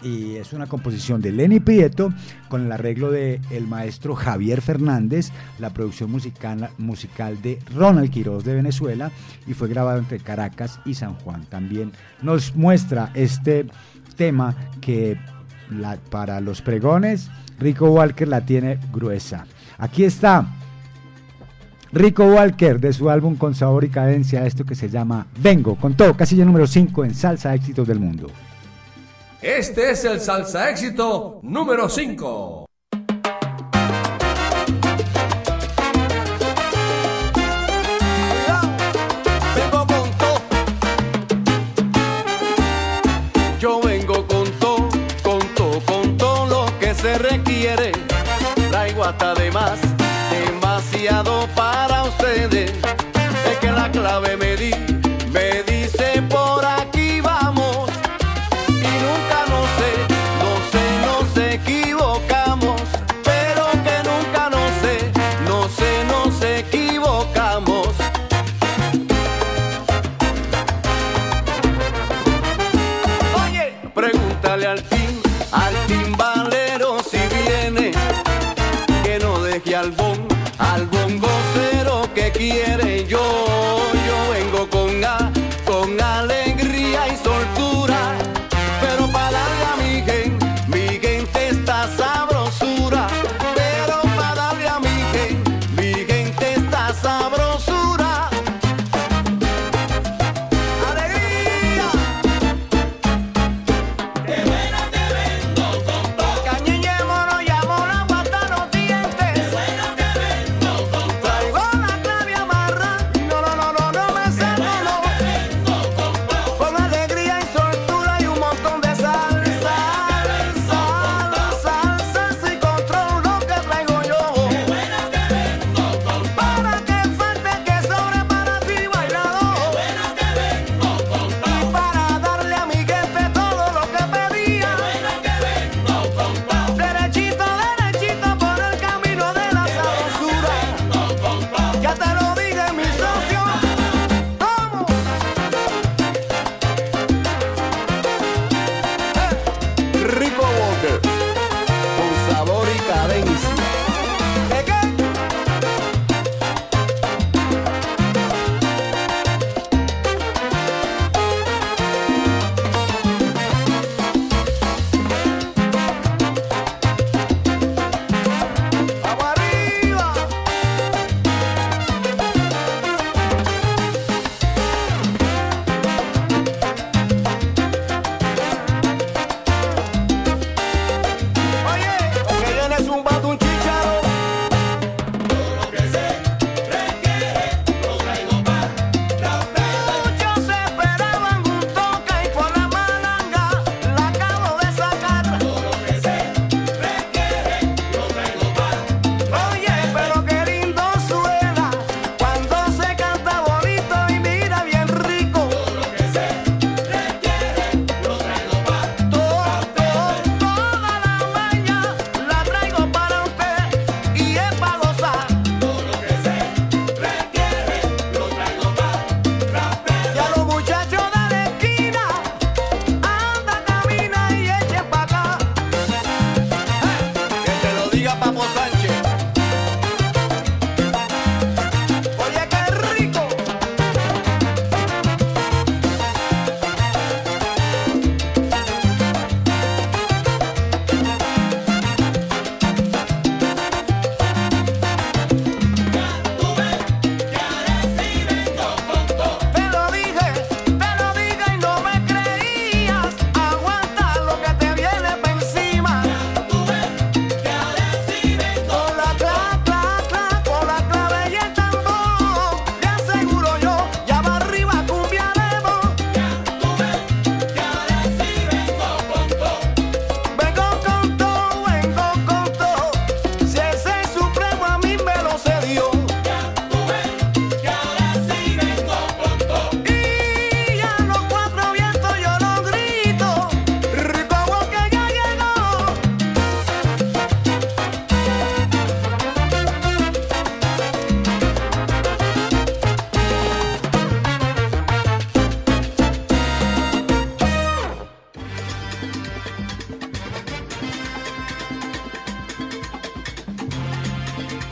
y es una composición de Lenny Prieto con el arreglo de el maestro Javier Fernández, la producción musical, musical de Ronald Quiroz de Venezuela y fue grabado entre Caracas y San Juan. También nos muestra este tema que la- para los pregones Rico Walker la tiene gruesa. Aquí está Rico Walker de su álbum con sabor y cadencia, esto que se llama Vengo con todo, casilla número 5 en Salsa Éxitos del Mundo. Este es el salsa éxito número 5. Vengo con todo. Yo vengo con todo, con todo, con todo lo que se requiere. Traigo hasta de más, demasiado para ustedes. Es que la clave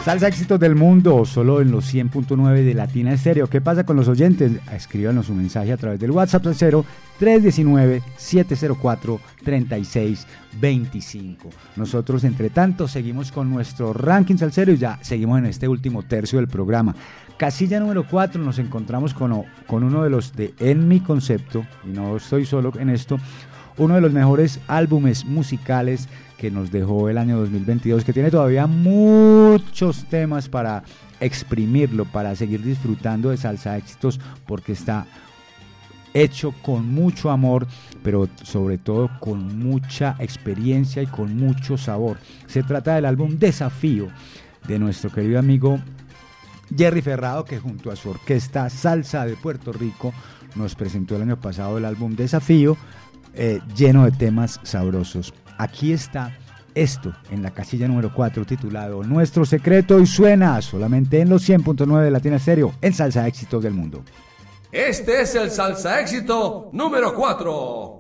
Salsa éxitos del mundo, solo en los 100.9 de Latina Estéreo. ¿Qué pasa con los oyentes? Escríbanos su mensaje a través del WhatsApp al 0 319-704-3625. Nosotros, entre tanto, seguimos con nuestro ranking salsero y ya seguimos en este último tercio del programa. Casilla número 4 nos encontramos con, con uno de los de En mi concepto, y no estoy solo en esto, uno de los mejores álbumes musicales que nos dejó el año 2022, que tiene todavía muchos temas para exprimirlo, para seguir disfrutando de salsa éxitos, porque está hecho con mucho amor, pero sobre todo con mucha experiencia y con mucho sabor. Se trata del álbum Desafío de nuestro querido amigo Jerry Ferrado, que junto a su orquesta Salsa de Puerto Rico nos presentó el año pasado el álbum Desafío, eh, lleno de temas sabrosos. Aquí está esto en la casilla número 4 titulado Nuestro secreto y suena solamente en los 100.9 de Latina Estéreo en Salsa Éxitos del Mundo. Este es el salsa éxito número 4.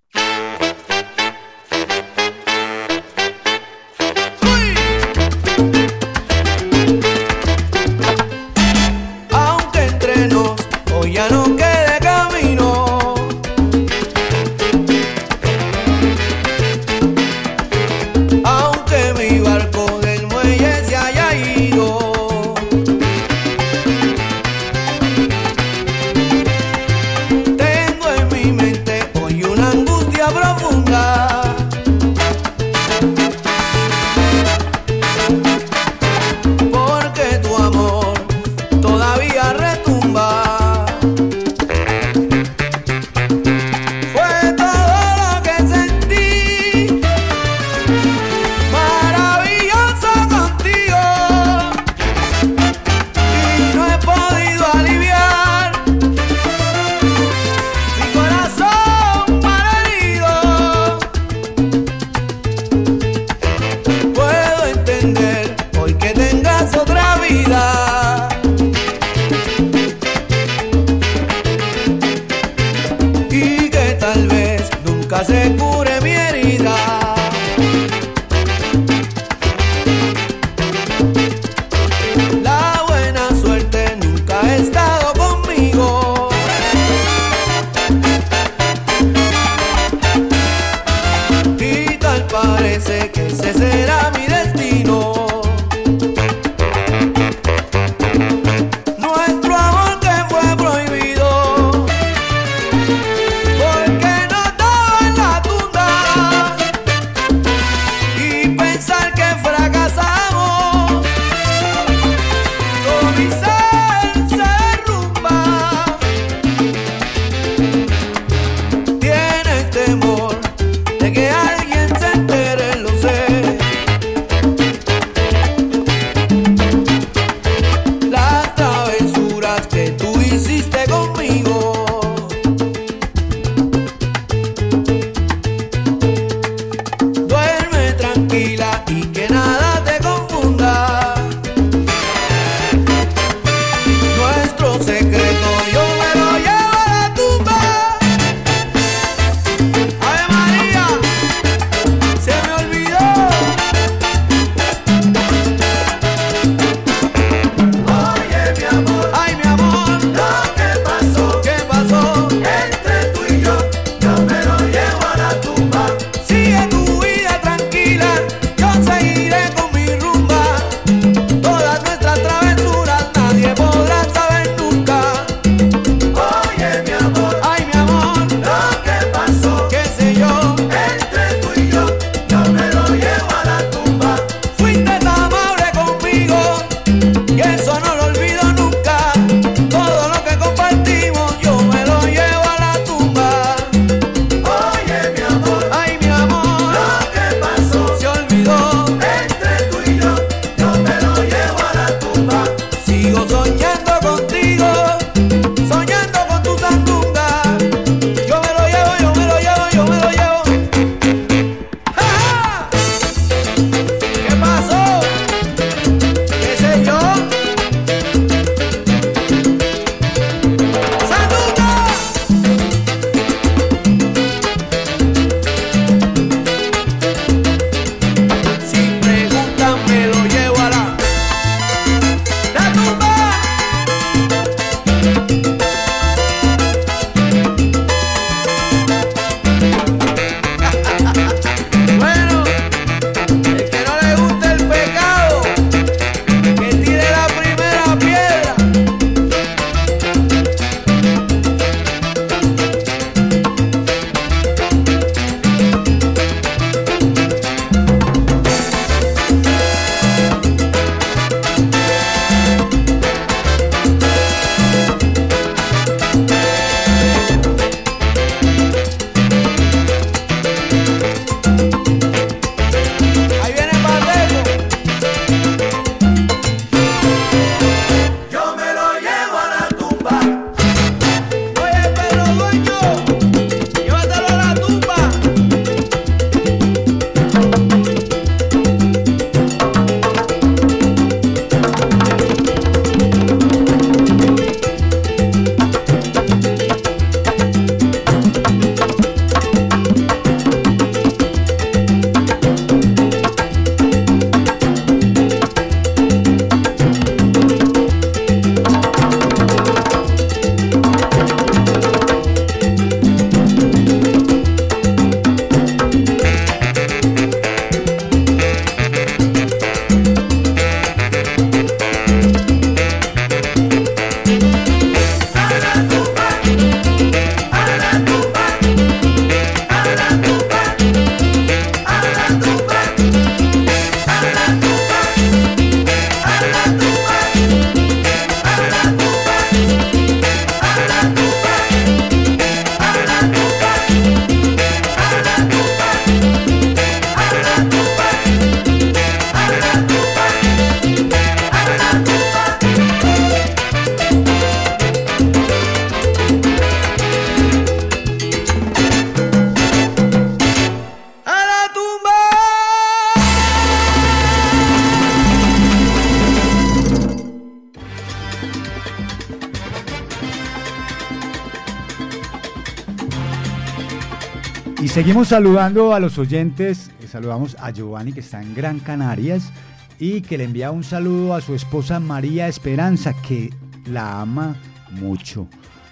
Saludando a los oyentes. Eh, Saludamos a Giovanni que está en Gran Canarias y que le envía un saludo a su esposa María Esperanza que la ama mucho.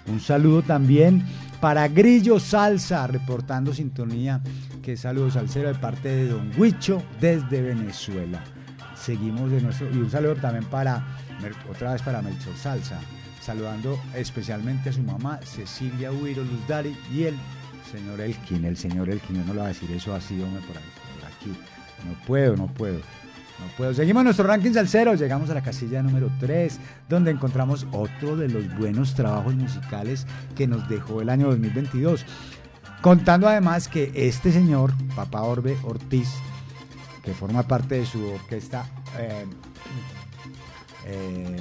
Un saludo también para Grillo Salsa reportando sintonía. Que saludo salsero de parte de Don Huicho desde Venezuela. Seguimos de nuestro y un saludo también para otra vez para Melchor Salsa, saludando especialmente a su mamá Cecilia Huiro Luzdari y el señor Elkin, el señor Elkin, yo no le voy a decir eso así, hombre, por, aquí. No puedo, no puedo. No puedo. Seguimos nuestro ranking salsero, llegamos a la casilla número 3, donde encontramos otro de los buenos trabajos musicales que nos dejó el año 2022. Contando además que este señor, Papá Orbe Ortiz, que forma parte de su orquesta eh, eh,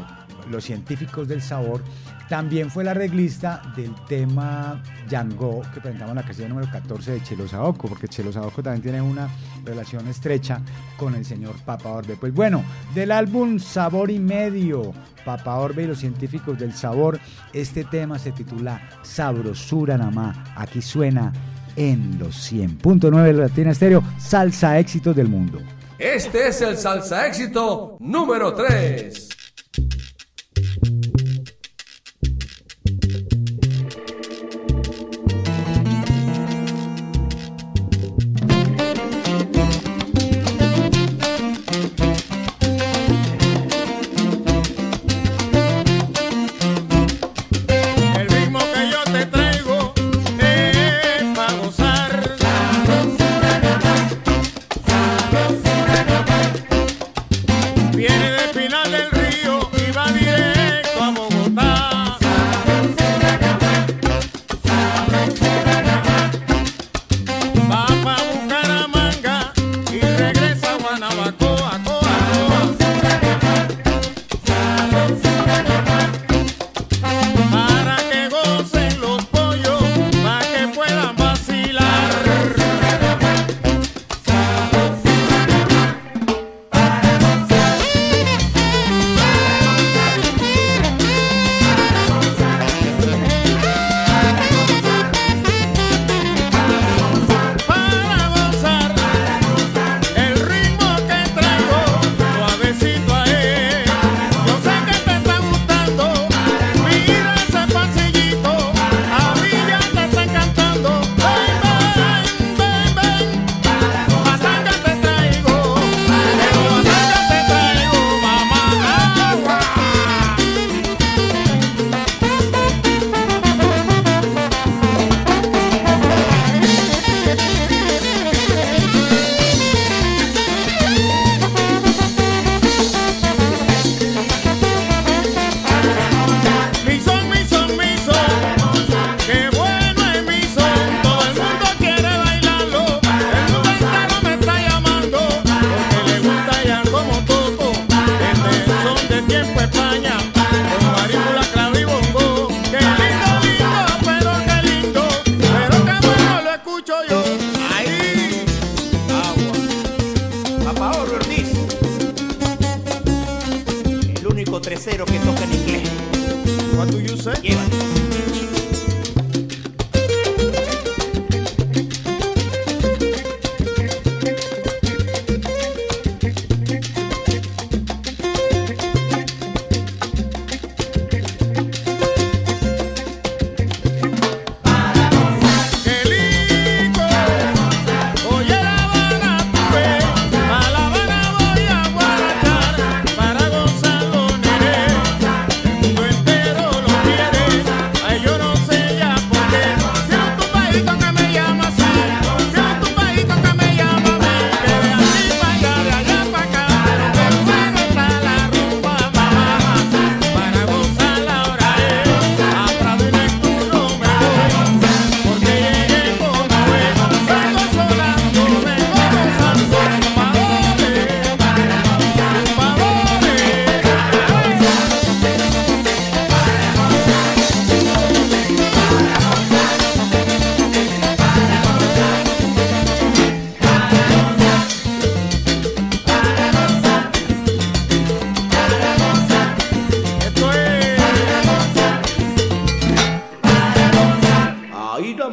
Los Científicos del Sabor, también fue el arreglista del tema Yango que presentamos en la casilla número 14 de Chelo Saoco, porque Chelo Saoco también tiene una relación estrecha con el señor Papa Orbe. Pues bueno, del álbum Sabor y Medio, Papa Orbe y los Científicos del Sabor, este tema se titula Sabrosura Namá. Aquí suena en los 100.9 de Latina Estéreo, Salsa Éxitos del Mundo. Este es el salsa éxito número 3.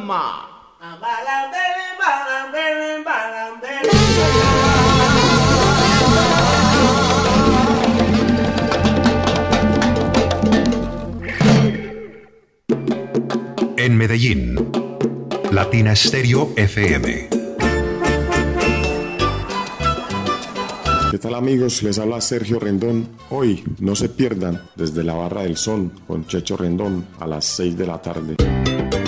alma. En Medellín, Latina Estéreo FM. ¿Qué tal amigos? Les habla Sergio Rendón. Hoy no se pierdan desde la Barra del Sol con Checho Rendón a las 6 de la tarde.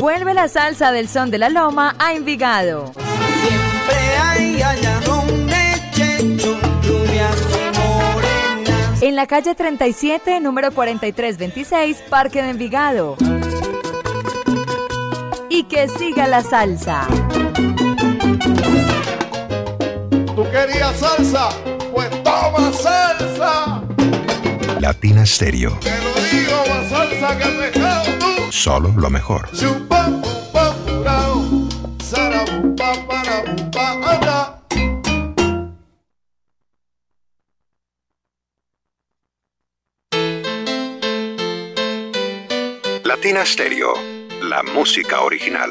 Vuelve la salsa del son de la loma a Envigado. Siempre hay añadón de checho. En la calle 37, número 4326, Parque de Envigado. Y que siga la salsa. ¿Tú querías salsa? Pues toma salsa. Latina Stereo. Te lo digo, más salsa que pescado. Solo lo mejor. Latina Stereo. La música original.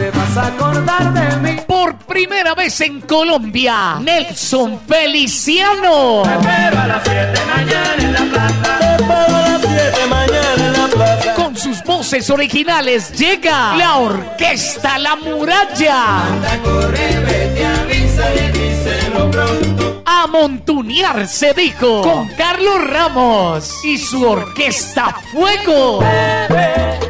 Te vas a acordar de mí. Por primera vez en Colombia, Nelson Feliciano. a las 7 mañana en la plaza. Te espero a las 7 mañana en la plaza. Con sus voces originales llega la Orquesta La Muralla. Corre, vete, díselo pronto. A montunear se dijo con Carlos Ramos y su Orquesta Fuego. Y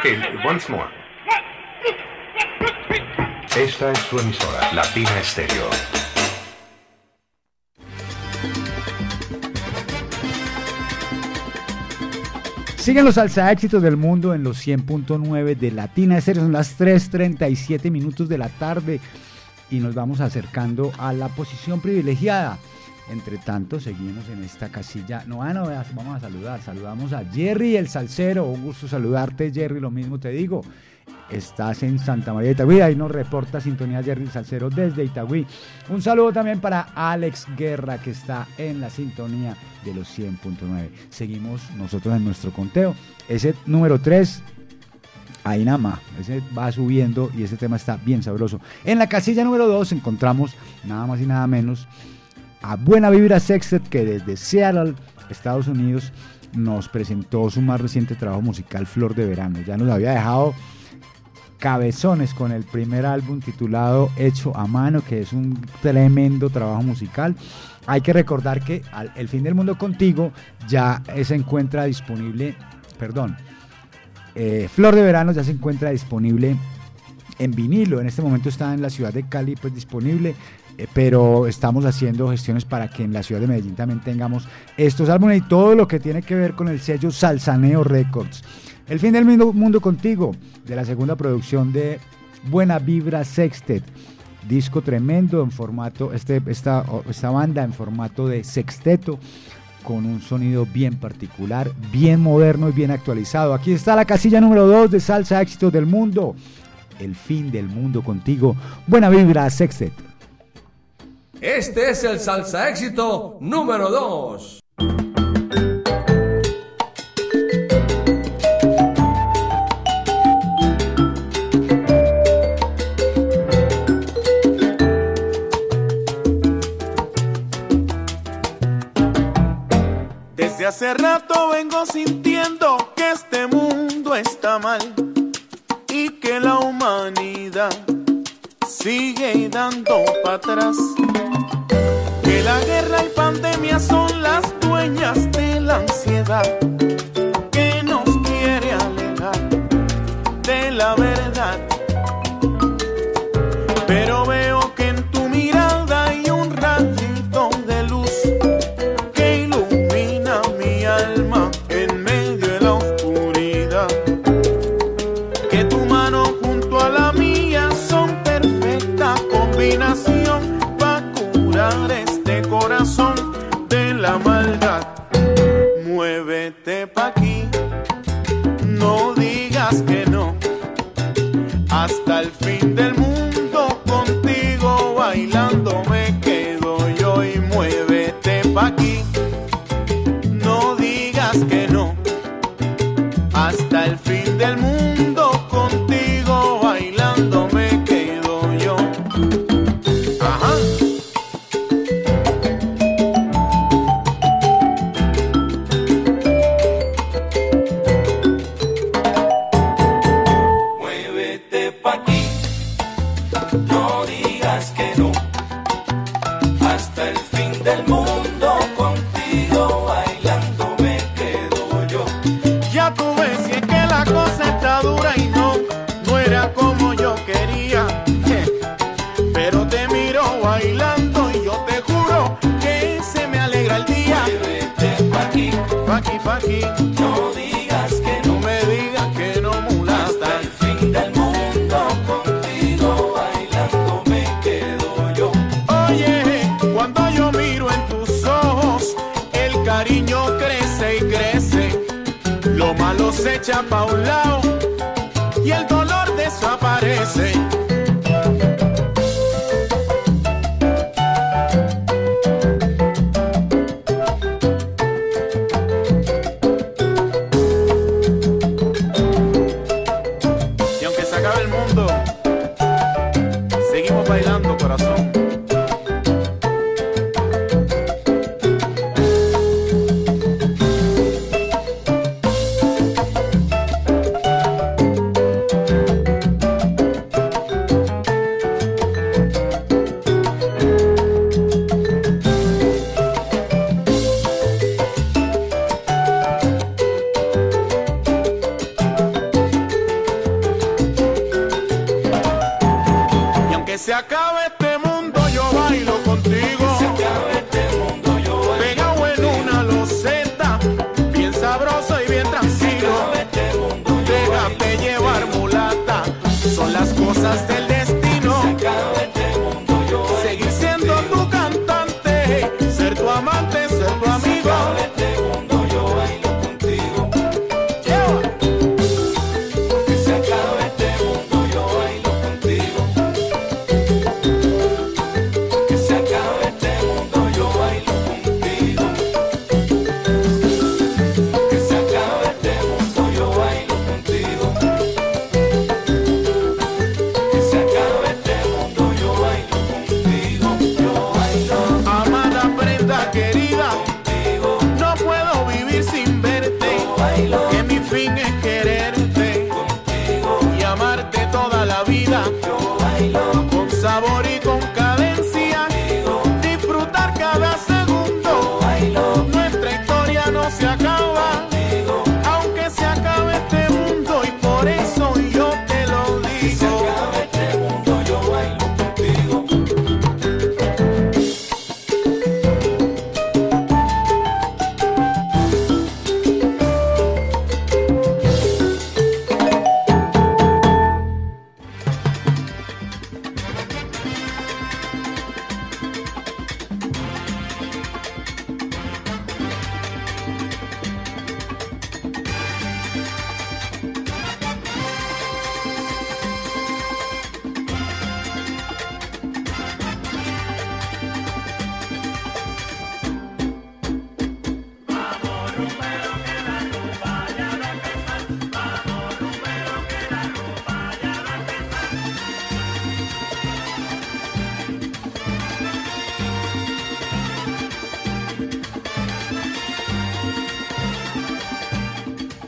Okay, once more. Esta es su emisora, Latina Stereo. Siguen los salsa éxitos del mundo en los 100.9 de Latina Estéreo. Son las 3.37 minutos de la tarde y nos vamos acercando a la posición privilegiada. Entre tanto, seguimos en esta casilla. No, ah, no, vamos a saludar. Saludamos a Jerry el Salcero. Un gusto saludarte, Jerry. Lo mismo te digo. Estás en Santa María de Itagüí. Ahí nos reporta sintonía Jerry el Salcero desde Itagüí. Un saludo también para Alex Guerra, que está en la sintonía de los 100.9. Seguimos nosotros en nuestro conteo. Ese número 3 Ahí nada más, ese va subiendo y ese tema está bien sabroso. En la casilla número 2 encontramos nada más y nada menos a Buena Vibra Sextet que desde Seattle, Estados Unidos, nos presentó su más reciente trabajo musical Flor de Verano. Ya nos había dejado cabezones con el primer álbum titulado Hecho a Mano, que es un tremendo trabajo musical. Hay que recordar que El fin del mundo contigo ya se encuentra disponible, perdón, eh, Flor de Verano ya se encuentra disponible en vinilo. En este momento está en la ciudad de Cali pues disponible, pero estamos haciendo gestiones para que en la ciudad de Medellín también tengamos estos álbumes y todo lo que tiene que ver con el sello Salsaneo Records. El fin del mundo, mundo contigo, de la segunda producción de Buena Vibra Sextet. Disco tremendo en formato, este, esta, esta banda en formato de sexteto con un sonido bien particular, bien moderno y bien actualizado. Aquí está la casilla número 2 de Salsa Éxitos del Mundo. El fin del mundo contigo. Buena vibra, Sextet. Este es el salsa éxito número 2. Desde hace rato vengo sintiendo que este mundo está mal y que la humanidad sigue dando para atrás. Que la guerra y pandemia son las dueñas de la ansiedad que nos quiere alejar de la verdad. Hasta el fin del mundo echa pa' un lado y el dolor desaparece.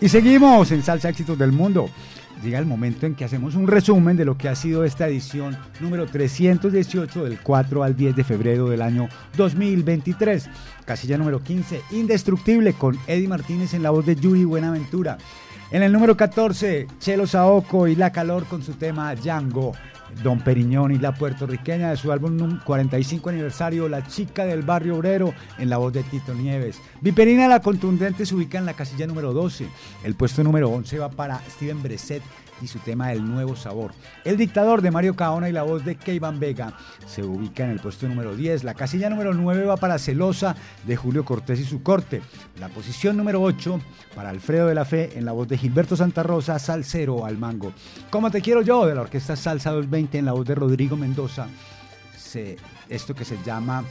Y seguimos en Salsa Éxitos del Mundo. Llega el momento en que hacemos un resumen de lo que ha sido esta edición número 318 del 4 al 10 de febrero del año 2023. Casilla número 15, Indestructible, con Eddie Martínez en la voz de Yuri Buenaventura. En el número 14, Chelo Saoco y La Calor con su tema Django. Don Periñón y la puertorriqueña de su álbum num- 45 aniversario, La chica del barrio obrero, en la voz de Tito Nieves. Viperina la contundente se ubica en la casilla número 12. El puesto número 11 va para Steven Breset y su tema El Nuevo Sabor. El dictador de Mario Caona y la voz de Keivan Vega se ubica en el puesto número 10. La casilla número 9 va para Celosa de Julio Cortés y su corte. La posición número 8 para Alfredo de la Fe en la voz de Gilberto Santa Rosa, Salcero al Mango. Como te quiero yo, de la orquesta Salsa 220 en la voz de Rodrigo Mendoza. Se- esto que se llama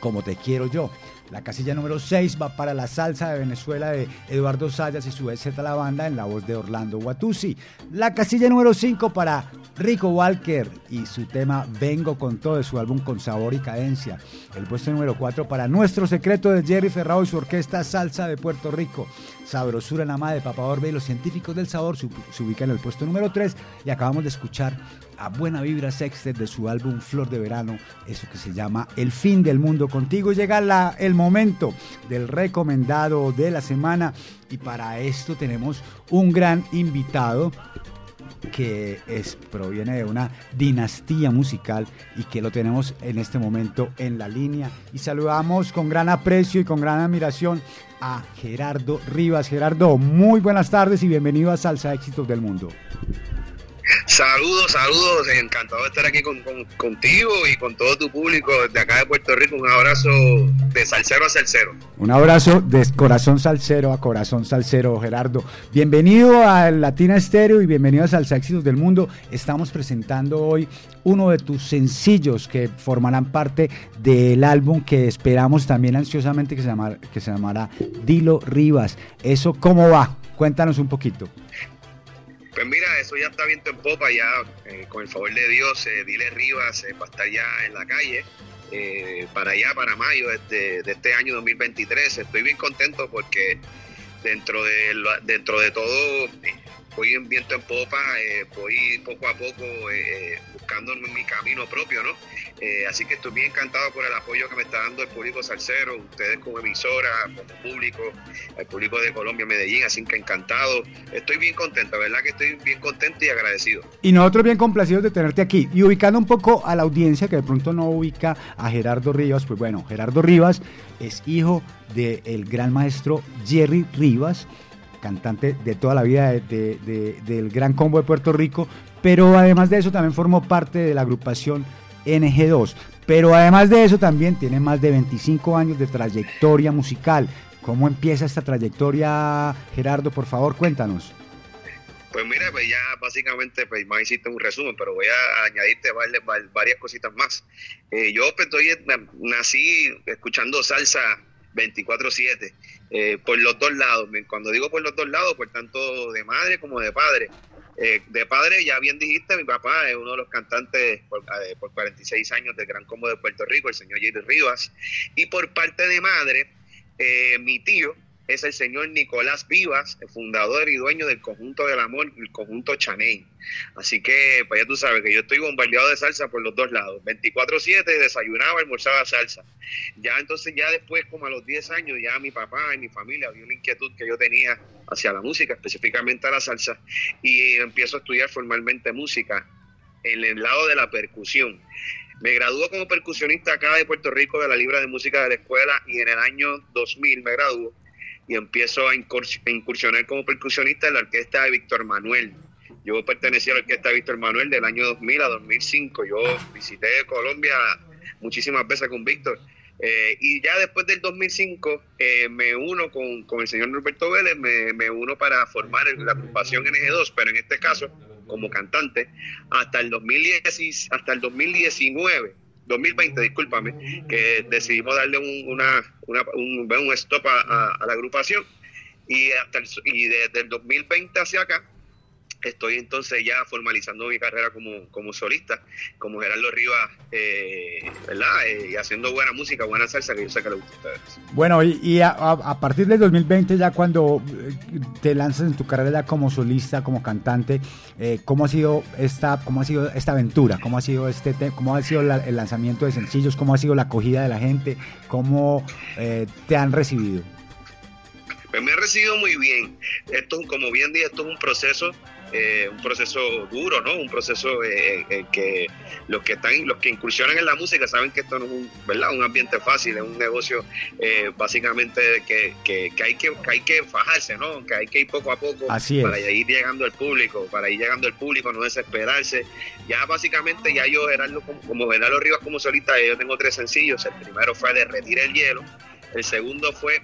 Como te quiero yo. La casilla número 6 va para la salsa de Venezuela de Eduardo Sayas y su BZ La Banda en la voz de Orlando Guatusi. La casilla número 5 para Rico Walker y su tema Vengo con todo de su álbum Con Sabor y Cadencia. El puesto número 4 para Nuestro Secreto de Jerry Ferrao y su orquesta Salsa de Puerto Rico. Sabrosura Nama de Papa Orbe y los científicos del sabor se, se ubica en el puesto número 3 y acabamos de escuchar a Buena Vibra Sextet de su álbum Flor de Verano, eso que se llama El fin del mundo contigo. Llega el momento del recomendado de la semana y para esto tenemos un gran invitado que es, proviene de una dinastía musical y que lo tenemos en este momento en la línea. Y saludamos con gran aprecio y con gran admiración a Gerardo Rivas. Gerardo, muy buenas tardes y bienvenido a Salsa Éxitos del Mundo. Saludos, saludos, encantado de estar aquí con, con- contigo y con todo tu público de acá de Puerto Rico. Un abrazo de salsero a salsero. Un abrazo de corazón salsero a corazón salsero, Gerardo. Bienvenido a Latina Estéreo y bienvenido a Salsa del Mundo. Estamos presentando hoy uno de tus sencillos que formarán parte del álbum que esperamos también ansiosamente que se, que se llamará Dilo Rivas. ¿Eso cómo va? Cuéntanos un poquito. Pues mira, eso ya está viento en popa, ya eh, con el favor de Dios, eh, Dile Rivas eh, va a estar ya en la calle. para allá, para mayo de, de este año 2023. Estoy bien contento porque dentro de, dentro de todo voy en viento en popa, voy poco a poco buscando mi camino propio, ¿no? Eh, así que estoy bien encantado por el apoyo que me está dando el público salsero, ustedes como emisora, como público, el público de Colombia, Medellín, así que encantado. Estoy bien contento, ¿verdad? Que estoy bien contento y agradecido. Y nosotros bien complacidos de tenerte aquí. Y ubicando un poco a la audiencia que de pronto no ubica a Gerardo Rivas, pues bueno, Gerardo Rivas es hijo del gran maestro Jerry Rivas, cantante de toda la vida de- de- de- del Gran Combo de Puerto Rico, pero además de eso también formó parte de la agrupación NG2. Pero además de eso también tiene más de 25 años de trayectoria musical. ¿Cómo empieza esta trayectoria, Gerardo? Por favor, cuéntanos. Pues mira, pues ya básicamente pues más hiciste un resumen, pero voy a añadirte varias, cositas más. Eh, yo pues, estoy, nací escuchando salsa 24/7 eh, por los dos lados. Cuando digo por los dos lados, por tanto de madre como de padre. Eh, de padre, ya bien dijiste, mi papá es uno de los cantantes por, eh, por 46 años del Gran Combo de Puerto Rico, el señor Jerry Rivas. Y por parte de madre, eh, mi tío es el señor Nicolás Vivas, el fundador y dueño del conjunto del amor, el conjunto Chaney. Así que, pues ya tú sabes que yo estoy bombardeado de salsa por los dos lados. 24-7, desayunaba, almorzaba salsa. Ya entonces, ya después, como a los 10 años, ya mi papá y mi familia vio una inquietud que yo tenía hacia la música, específicamente a la salsa, y empiezo a estudiar formalmente música en el lado de la percusión. Me graduó como percusionista acá de Puerto Rico de la Libra de Música de la Escuela y en el año 2000 me graduó y empiezo a incurs- a incursionar como percusionista en la orquesta de Víctor Manuel. Yo pertenecía a la orquesta de Víctor Manuel del año 2000 a 2005. Yo visité Colombia muchísimas veces con Víctor. Eh, y ya después del 2005 eh, me uno con, con el señor Roberto Vélez, me, me uno para formar la agrupación NG2, pero en este caso como cantante, hasta el, 2010, hasta el 2019, 2020, discúlpame, que decidimos darle un, una, una- un, un stop a, a- la agrupación. Y, hasta el- y desde el 2020 hacia acá estoy entonces ya formalizando mi carrera como, como solista, como Gerardo Rivas, eh, ¿verdad? Eh, y haciendo buena música, buena salsa, que yo sé que le gusta a ustedes. Bueno, y, y a, partir del 2020, ya cuando eh, te lanzas en tu carrera como solista, como cantante, eh, ¿cómo ha sido esta, cómo ha sido esta aventura? ¿Cómo ha sido este, te- cómo ha sido la- el lanzamiento de sencillos? ¿Cómo ha sido la acogida de la gente? ¿Cómo eh, te han recibido? Pues me ha recibido muy bien. Esto, como bien dije, esto es un proceso, eh, un proceso duro, ¿no? Un proceso eh, eh, que los que están, los que incursionan en la música saben que esto no es un, ¿verdad? un ambiente fácil, es un negocio básicamente que, que, que hay que, que hay que fajarse, ¿no? Que hay que ir poco a poco Así para ir llegando al público, para ir llegando al público, no desesperarse. Ya básicamente ya yo, Gerardo, como, como Gerardo Rivas como solista, yo tengo tres sencillos. El primero fue Derretir el hielo, el segundo fue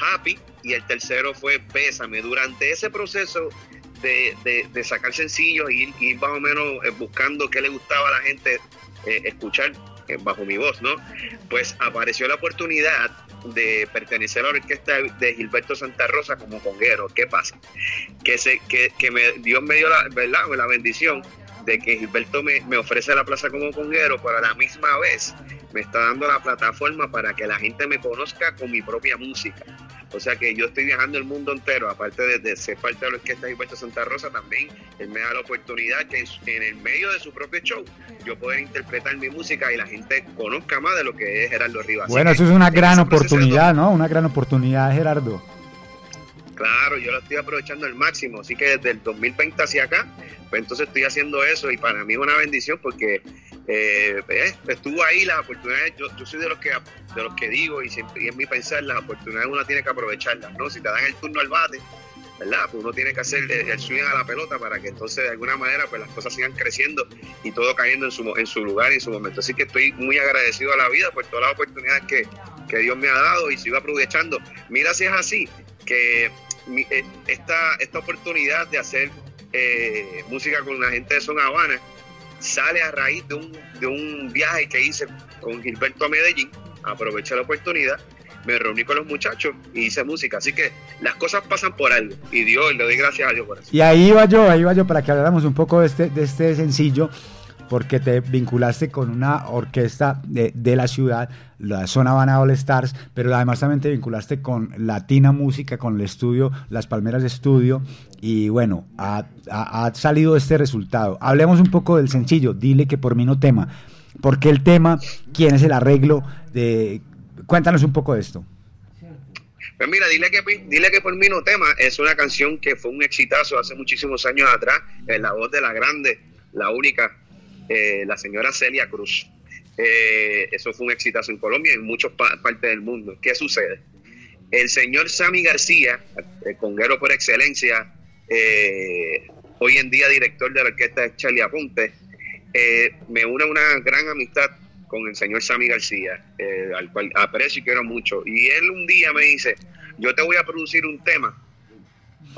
Happy y el tercero fue Pésame. Durante ese proceso de, de- de sacar sencillos y ir, ir más o menos eh, buscando qué le gustaba a la gente eh, escuchar eh, bajo mi voz, ¿no? Pues apareció la oportunidad de pertenecer a la orquesta de Gilberto Santa Rosa como conguero. ¿Qué pasa? Que, se, que, me, Dios me dio la, ¿verdad? la bendición de que Gilberto me, me ofrece la plaza como conguero, pero a la misma vez me está dando la plataforma para que la gente me conozca con mi propia música. O sea que yo estoy viajando el mundo entero, aparte de, de ser parte de la orquesta Gilberto Santa Rosa, también él me da la oportunidad que en, el medio de su propio show yo pueda interpretar mi música y la gente conozca más de lo que es Gerardo Rivas. Bueno, eso es una gran oportunidad, ¿no? Una gran oportunidad, Gerardo. Claro, yo lo estoy aprovechando al máximo, así que desde el 2020 hacia acá, pues entonces estoy haciendo eso y para mí es una bendición porque eh, eh, estuvo ahí las oportunidades, yo, soy de los que de los que digo y siempre y en mi pensar las oportunidades uno tiene que aprovecharlas, ¿no? Si te dan el turno al bate, ¿verdad? Pues uno tiene que hacer el, swing a la pelota para que entonces de alguna manera pues las cosas sigan creciendo y todo cayendo en su, en su lugar y en su momento. Así que estoy muy agradecido a la vida por todas las oportunidades que, que Dios me ha dado y sigo aprovechando. Mira si es así, que eh, esta, esta oportunidad de hacer eh, música con la gente de Son Habana sale a raíz de un, de un viaje que hice con Gilberto a Medellín, aproveché la oportunidad, me reuní con los muchachos y hice música, así que las cosas pasan por algo y Dios, le doy gracias a Dios por eso. Y ahí iba yo, ahí iba yo para que habláramos un poco de este, de este sencillo, porque te vinculaste con una orquesta de, de la ciudad, la Zona Habana All Stars, pero además también te vinculaste con Latina Música, con el estudio, Las Palmeras Estudio, y bueno, ha, ha- ha salido este resultado. Hablemos un poco del sencillo, dile que por mí no tema. ¿Por qué el tema? ¿Quién es el arreglo? De... Cuéntanos un poco de esto. Pues mira, dile que, dile que por mí no tema es una canción que fue un exitazo hace muchísimos años atrás, en la voz de la grande, la única, eh, la señora Celia Cruz. Eh, eso fue un exitazo en Colombia y en muchas pa- partes del mundo. ¿Qué sucede? El señor Sammy García, el conguero por excelencia, eh, hoy en día director de la orquesta de Charlie Aponte, me une una gran amistad con el señor Sammy García, al cual aprecio y quiero mucho. Y él un día me dice, yo te voy a producir un tema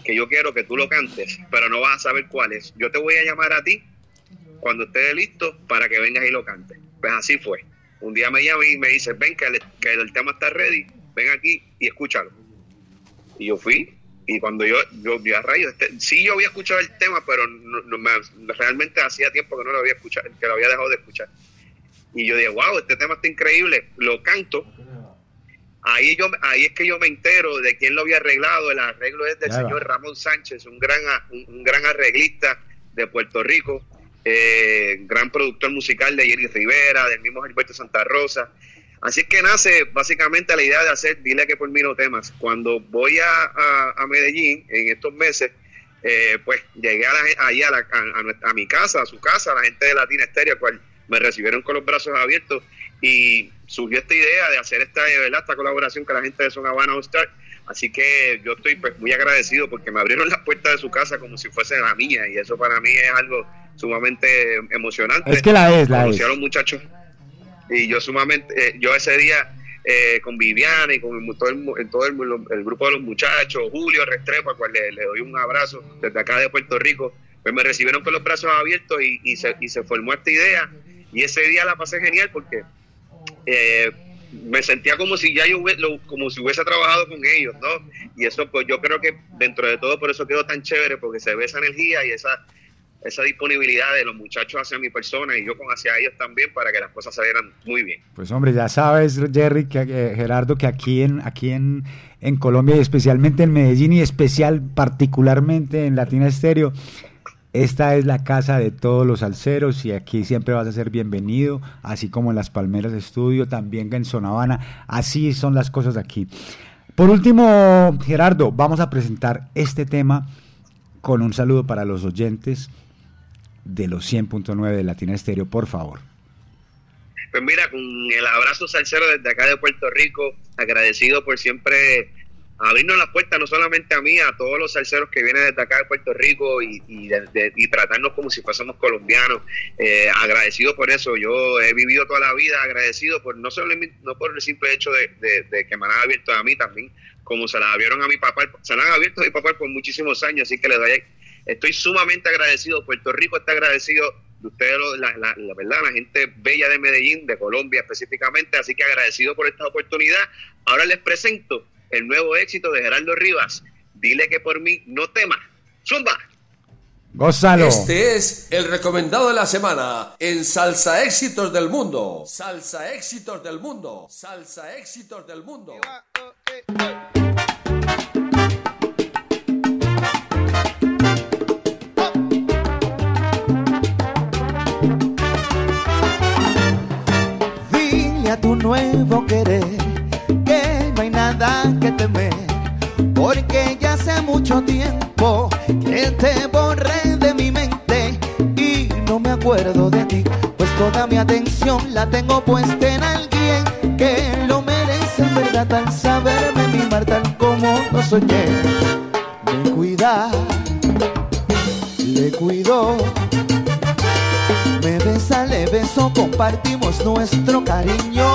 que yo quiero que tú lo cantes, pero no vas a saber cuál es. Yo te voy a llamar a ti cuando estés listo para que vengas y lo cantes. Pues así fue. Un día me llama y me dice, ven que el, que el tema está ready, ven aquí y escúchalo. Y yo fui, y cuando yo, yo, yo a rayos, este, sí yo había escuchado el tema, pero no- no me- realmente hacía tiempo que no lo había escuchado, que lo había dejado de escuchar. Y yo dije, wow, este tema está increíble, lo canto. Ahí, yo, ahí es que yo me entero de quién lo había arreglado. El arreglo es del señor Ramón Sánchez, un gran, un gran arreglista de Puerto Rico, eh, gran productor musical de Jerry Rivera, del mismo Gilberto Santa Rosa. Así que nace básicamente la idea de hacer Dile que por mí no temas. Cuando voy a, a- a Medellín en estos meses, eh, pues llegué a la, ahí a, la- a- mi casa, a su casa, a la gente de Latina Estéreo, cual me recibieron con los brazos abiertos y surgió esta idea de hacer esta, verdad, esta colaboración con la gente de Son Habana All Star. Así que yo estoy pues muy agradecido porque me abrieron las puertas de su casa como si fuese la mía y eso para mí es algo sumamente emocionante. Es que la es, la Conocí es. a los muchachos y yo sumamente, eh, yo ese día eh, con Viviana y con el- todo, el, todo el, el grupo de los muchachos, Julio Restrepo, al cual le, le doy un abrazo desde acá de Puerto Rico, pues me recibieron con los brazos abiertos y, y se, y se formó esta idea y ese día la pasé genial porque eh, me sentía como si ya yo como si hubiese trabajado con ellos, ¿no? Y eso pues yo creo que dentro de todo por eso quedó tan chévere, porque se ve esa energía y esa esa disponibilidad de los muchachos hacia mi persona y yo con hacia ellos también para que las cosas se vieran muy bien. Pues hombre, ya sabes, Jerry, que, eh, Gerardo, que aquí en aquí en, en Colombia y especialmente en Medellín y especial particularmente en Latina Estéreo, esta es la casa de todos los salseros y aquí siempre vas a ser bienvenido, así como en Las Palmeras Estudio, también en Sonavana, así son las cosas aquí. Por último, Gerardo, vamos a presentar este tema con un saludo para los oyentes de los 100.9 de Latina Estéreo, por favor. Pues mira, con el abrazo salsero desde acá de Puerto Rico, agradecido por siempre abrirnos las puertas, no solamente a mí, a todos los salseros que vienen desde acá de Puerto Rico y, y, de- y tratarnos como si fuésemos colombianos. Eh, agradecido por eso. Yo he vivido toda la vida agradecido por no solo no por el simple hecho de, de- que me han abierto a mí también, como se la abrieron a mi papá, se la han abierto a mi papá por muchísimos años, así que le doy, estoy sumamente agradecido. Puerto Rico está agradecido de ustedes, la, la- la verdad, la gente bella de Medellín, de Colombia específicamente, así que agradecido por esta oportunidad. Ahora les presento el nuevo éxito de Gerardo Rivas. Dile que por mí no tema. Zumba. Gózalo. Este es el recomendado de la semana en Salsa Éxitos del Mundo. Salsa Éxitos del Mundo. Salsa Éxitos del Mundo. Nuevo querer que no hay nada que temer, porque ya hace mucho tiempo que te borré de mi mente y no me acuerdo de ti, pues toda mi atención la tengo puesta en alguien que lo merece en verdad al saberme mimar tal como lo soñé. Me cuida, le cuido. Besa, le beso, compartimos nuestro cariño.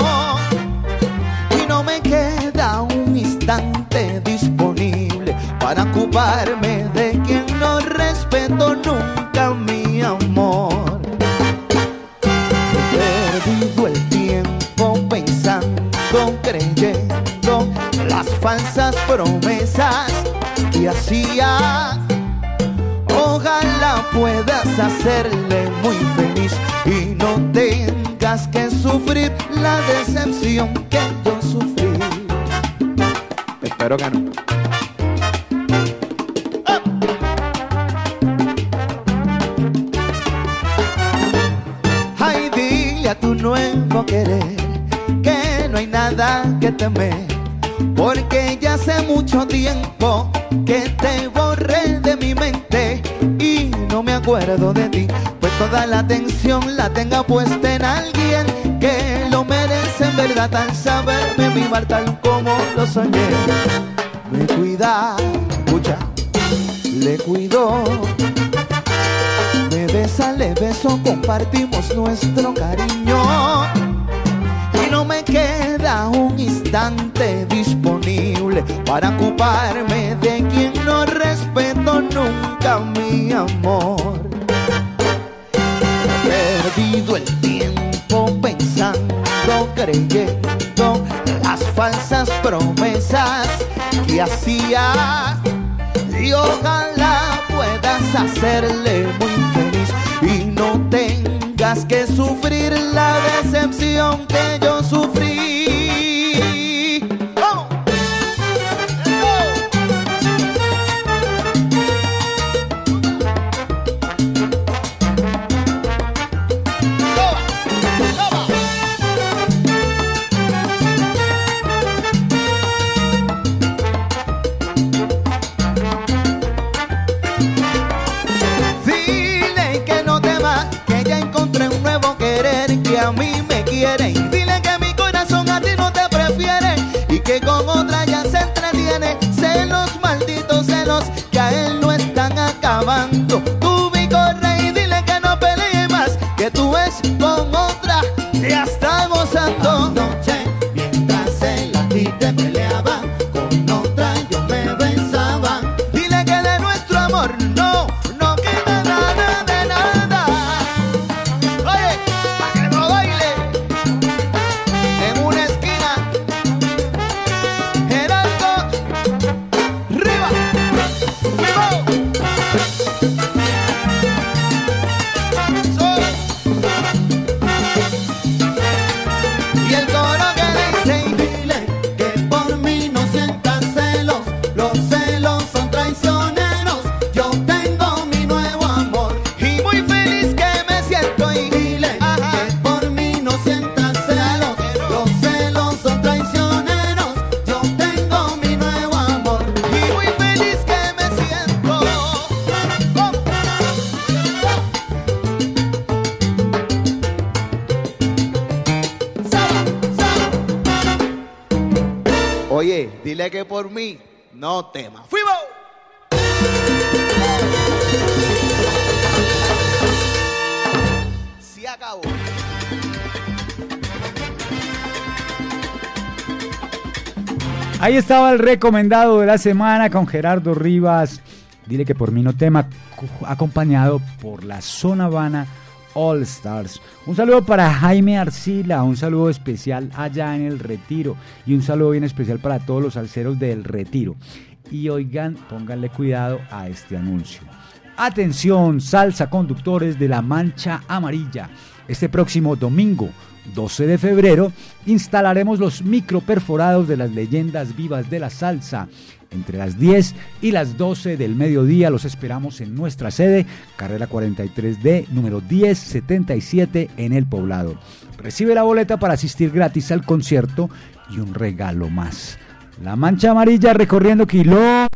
Y no me queda un instante disponible para ocuparme de quien no respeto nunca mi amor. He perdido el tiempo pensando, creyendo las falsas promesas que hacía. Ojalá puedas hacerle muy feliz sufrir la decepción que yo sufrí. Espero que no. Ay, dile a tu nuevo querer que no hay nada que temer, porque ya hace mucho tiempo que te borré de mi mente y no me acuerdo de ti, pues toda la atención la tenga puesta en alguien verdad al saberme mimar tal como lo soñé. Me cuida, escucha, le cuido. Me besa, le beso, compartimos nuestro cariño. Y no me queda un instante disponible para ocuparme de quien no respeto nunca mi amor. He perdido el tiempo creyendo las falsas promesas que hacía. Y ojalá puedas hacerle muy feliz y no tengas que sufrir la decepción el recomendado de la semana con Gerardo Rivas. Dile que por mí no tema, acompañado por la Zona Habana All Stars. Un saludo para Jaime Arcila, un saludo especial allá en el Retiro y un saludo bien especial para todos los alceros del Retiro. Y oigan, pónganle cuidado a este anuncio. Atención, salsa conductores de la Mancha Amarilla. Este próximo domingo, 12 de febrero, instalaremos los microperforados de las leyendas vivas de la salsa. Entre las 10 y las 12 del mediodía los esperamos en nuestra sede, carrera 43D, número 1077 en el poblado. Recibe la boleta para asistir gratis al concierto y un regalo más. La mancha amarilla recorriendo kilómetros.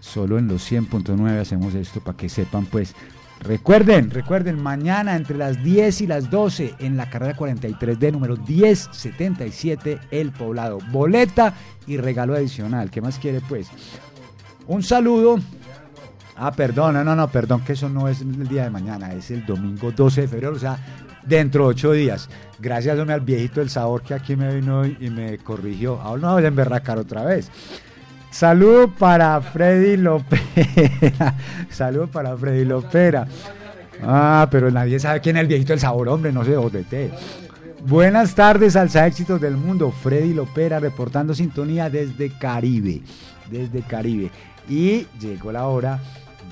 Solo en los 100.9 hacemos esto para que sepan pues. Recuerden, recuerden, mañana entre las 10 y las 12 en la carrera 43D número 1077 El Poblado. Boleta y regalo adicional. ¿Qué más quiere pues? Un saludo. Ah, perdón, no, no, no, perdón, que eso no es el día de mañana, es el domingo 12 de febrero, o sea, dentro de ocho días. Gracias hombre, al viejito del sabor que aquí me vino y me corrigió. Ahora no voy a emberracar otra vez. Saludo para Freddy Lopera. Saludo para Freddy Lopera. Ah, pero nadie sabe quién es el viejito del sabor, hombre, no sé, ODT. Buenas tardes, Alza Éxitos del Mundo. Freddy Lopera reportando sintonía desde Caribe. Desde Caribe. Y llegó la hora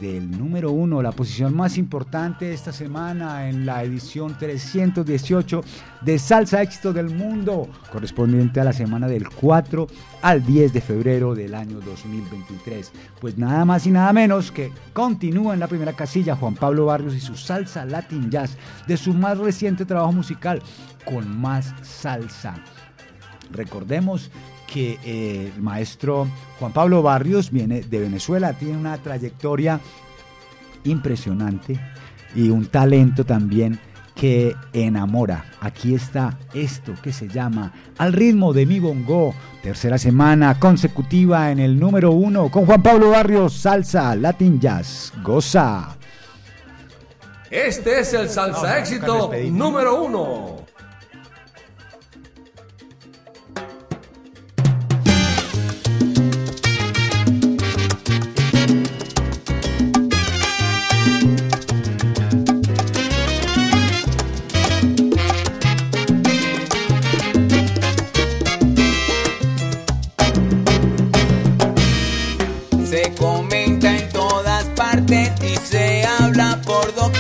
del número uno, la posición más importante esta semana en la edición 318 de Salsa Éxitos del Mundo, correspondiente a la semana del 4 al 10 de febrero del año 2023. Pues nada más y nada menos que continúa en la primera casilla Juan Pablo Barrios y su Salsa Latin Jazz de su más reciente trabajo musical, con más salsa. Recordemos que eh, el maestro Juan Pablo Barrios viene de Venezuela, tiene una trayectoria impresionante y un talento también que enamora. Aquí está esto que se llama Al ritmo de mi bongo, tercera semana consecutiva en el número uno con Juan Pablo Barrios, salsa, latin jazz, goza. Este es el salsa éxito número uno. Se habla por doquier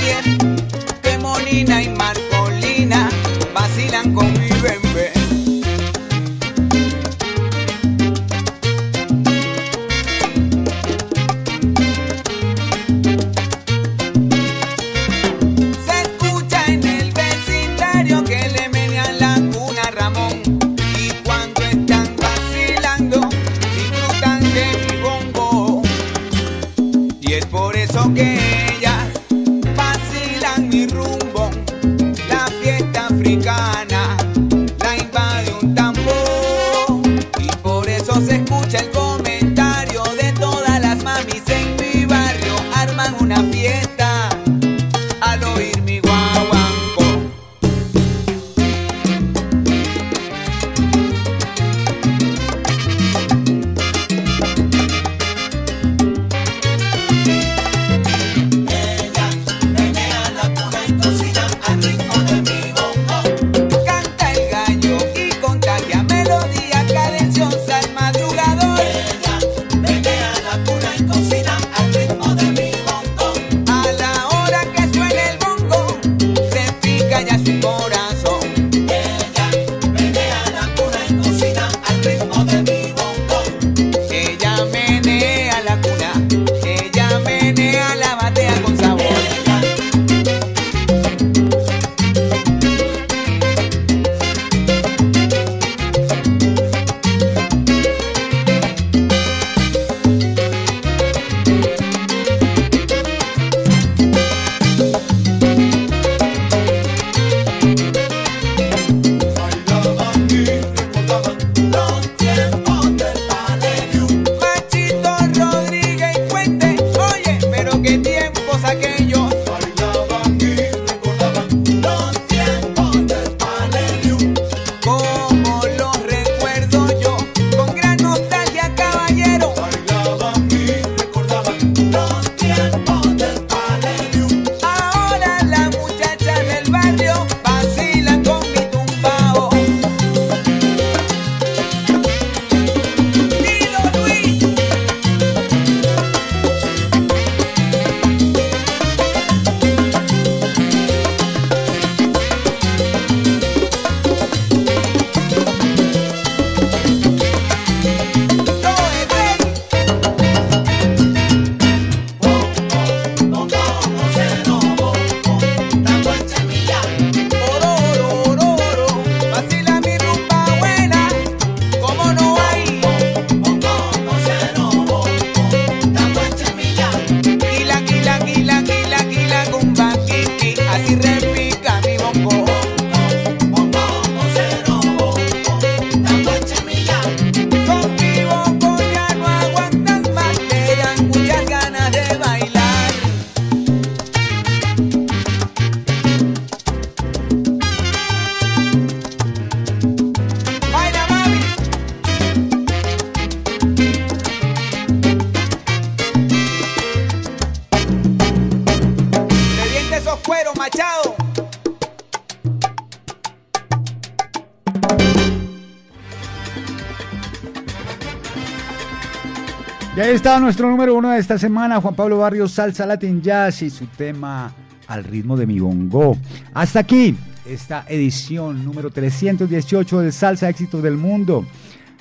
nuestro número uno de esta semana, Juan Pablo Barrios, Salsa Latin Jazz y su tema al ritmo de mi bongo. Hasta aquí esta edición número 318 de Salsa Éxitos del Mundo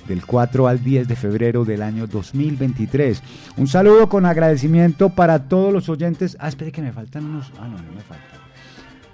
del 4 al 10 de febrero del año 2023. Un saludo con agradecimiento para todos los oyentes. Ah, espere que me faltan unos... Ah, no, no me faltan.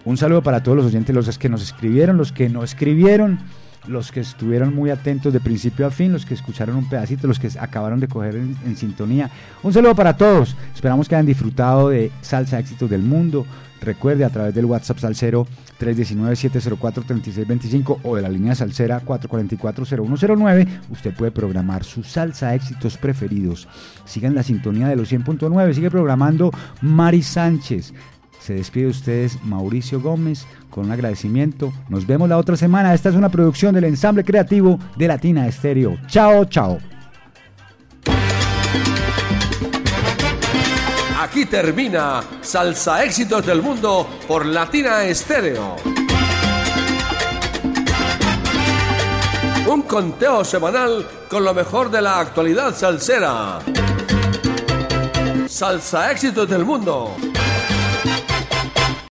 Un saludo para todos los oyentes, los que nos escribieron, los que no escribieron, los que estuvieron muy atentos de principio a fin, los que escucharon un pedacito, los que acabaron de coger en, sintonía. Un saludo para todos. Esperamos que hayan disfrutado de Salsa Éxitos del Mundo. Recuerde a través del WhatsApp Salcero 319-704-3625 o de la línea Salcera 444-0109, usted puede programar su salsa éxitos preferidos. Sigan la sintonía de los 100.9, sigue programando Mari Sánchez. Se despide de ustedes Mauricio Gómez con un agradecimiento. Nos vemos la otra semana. Esta es una producción del ensamble creativo de Latina Estéreo. Chao, chao. Aquí termina Salsa Éxitos del Mundo por Latina Estéreo. Un conteo semanal con lo mejor de la actualidad salsera. Salsa Éxitos del Mundo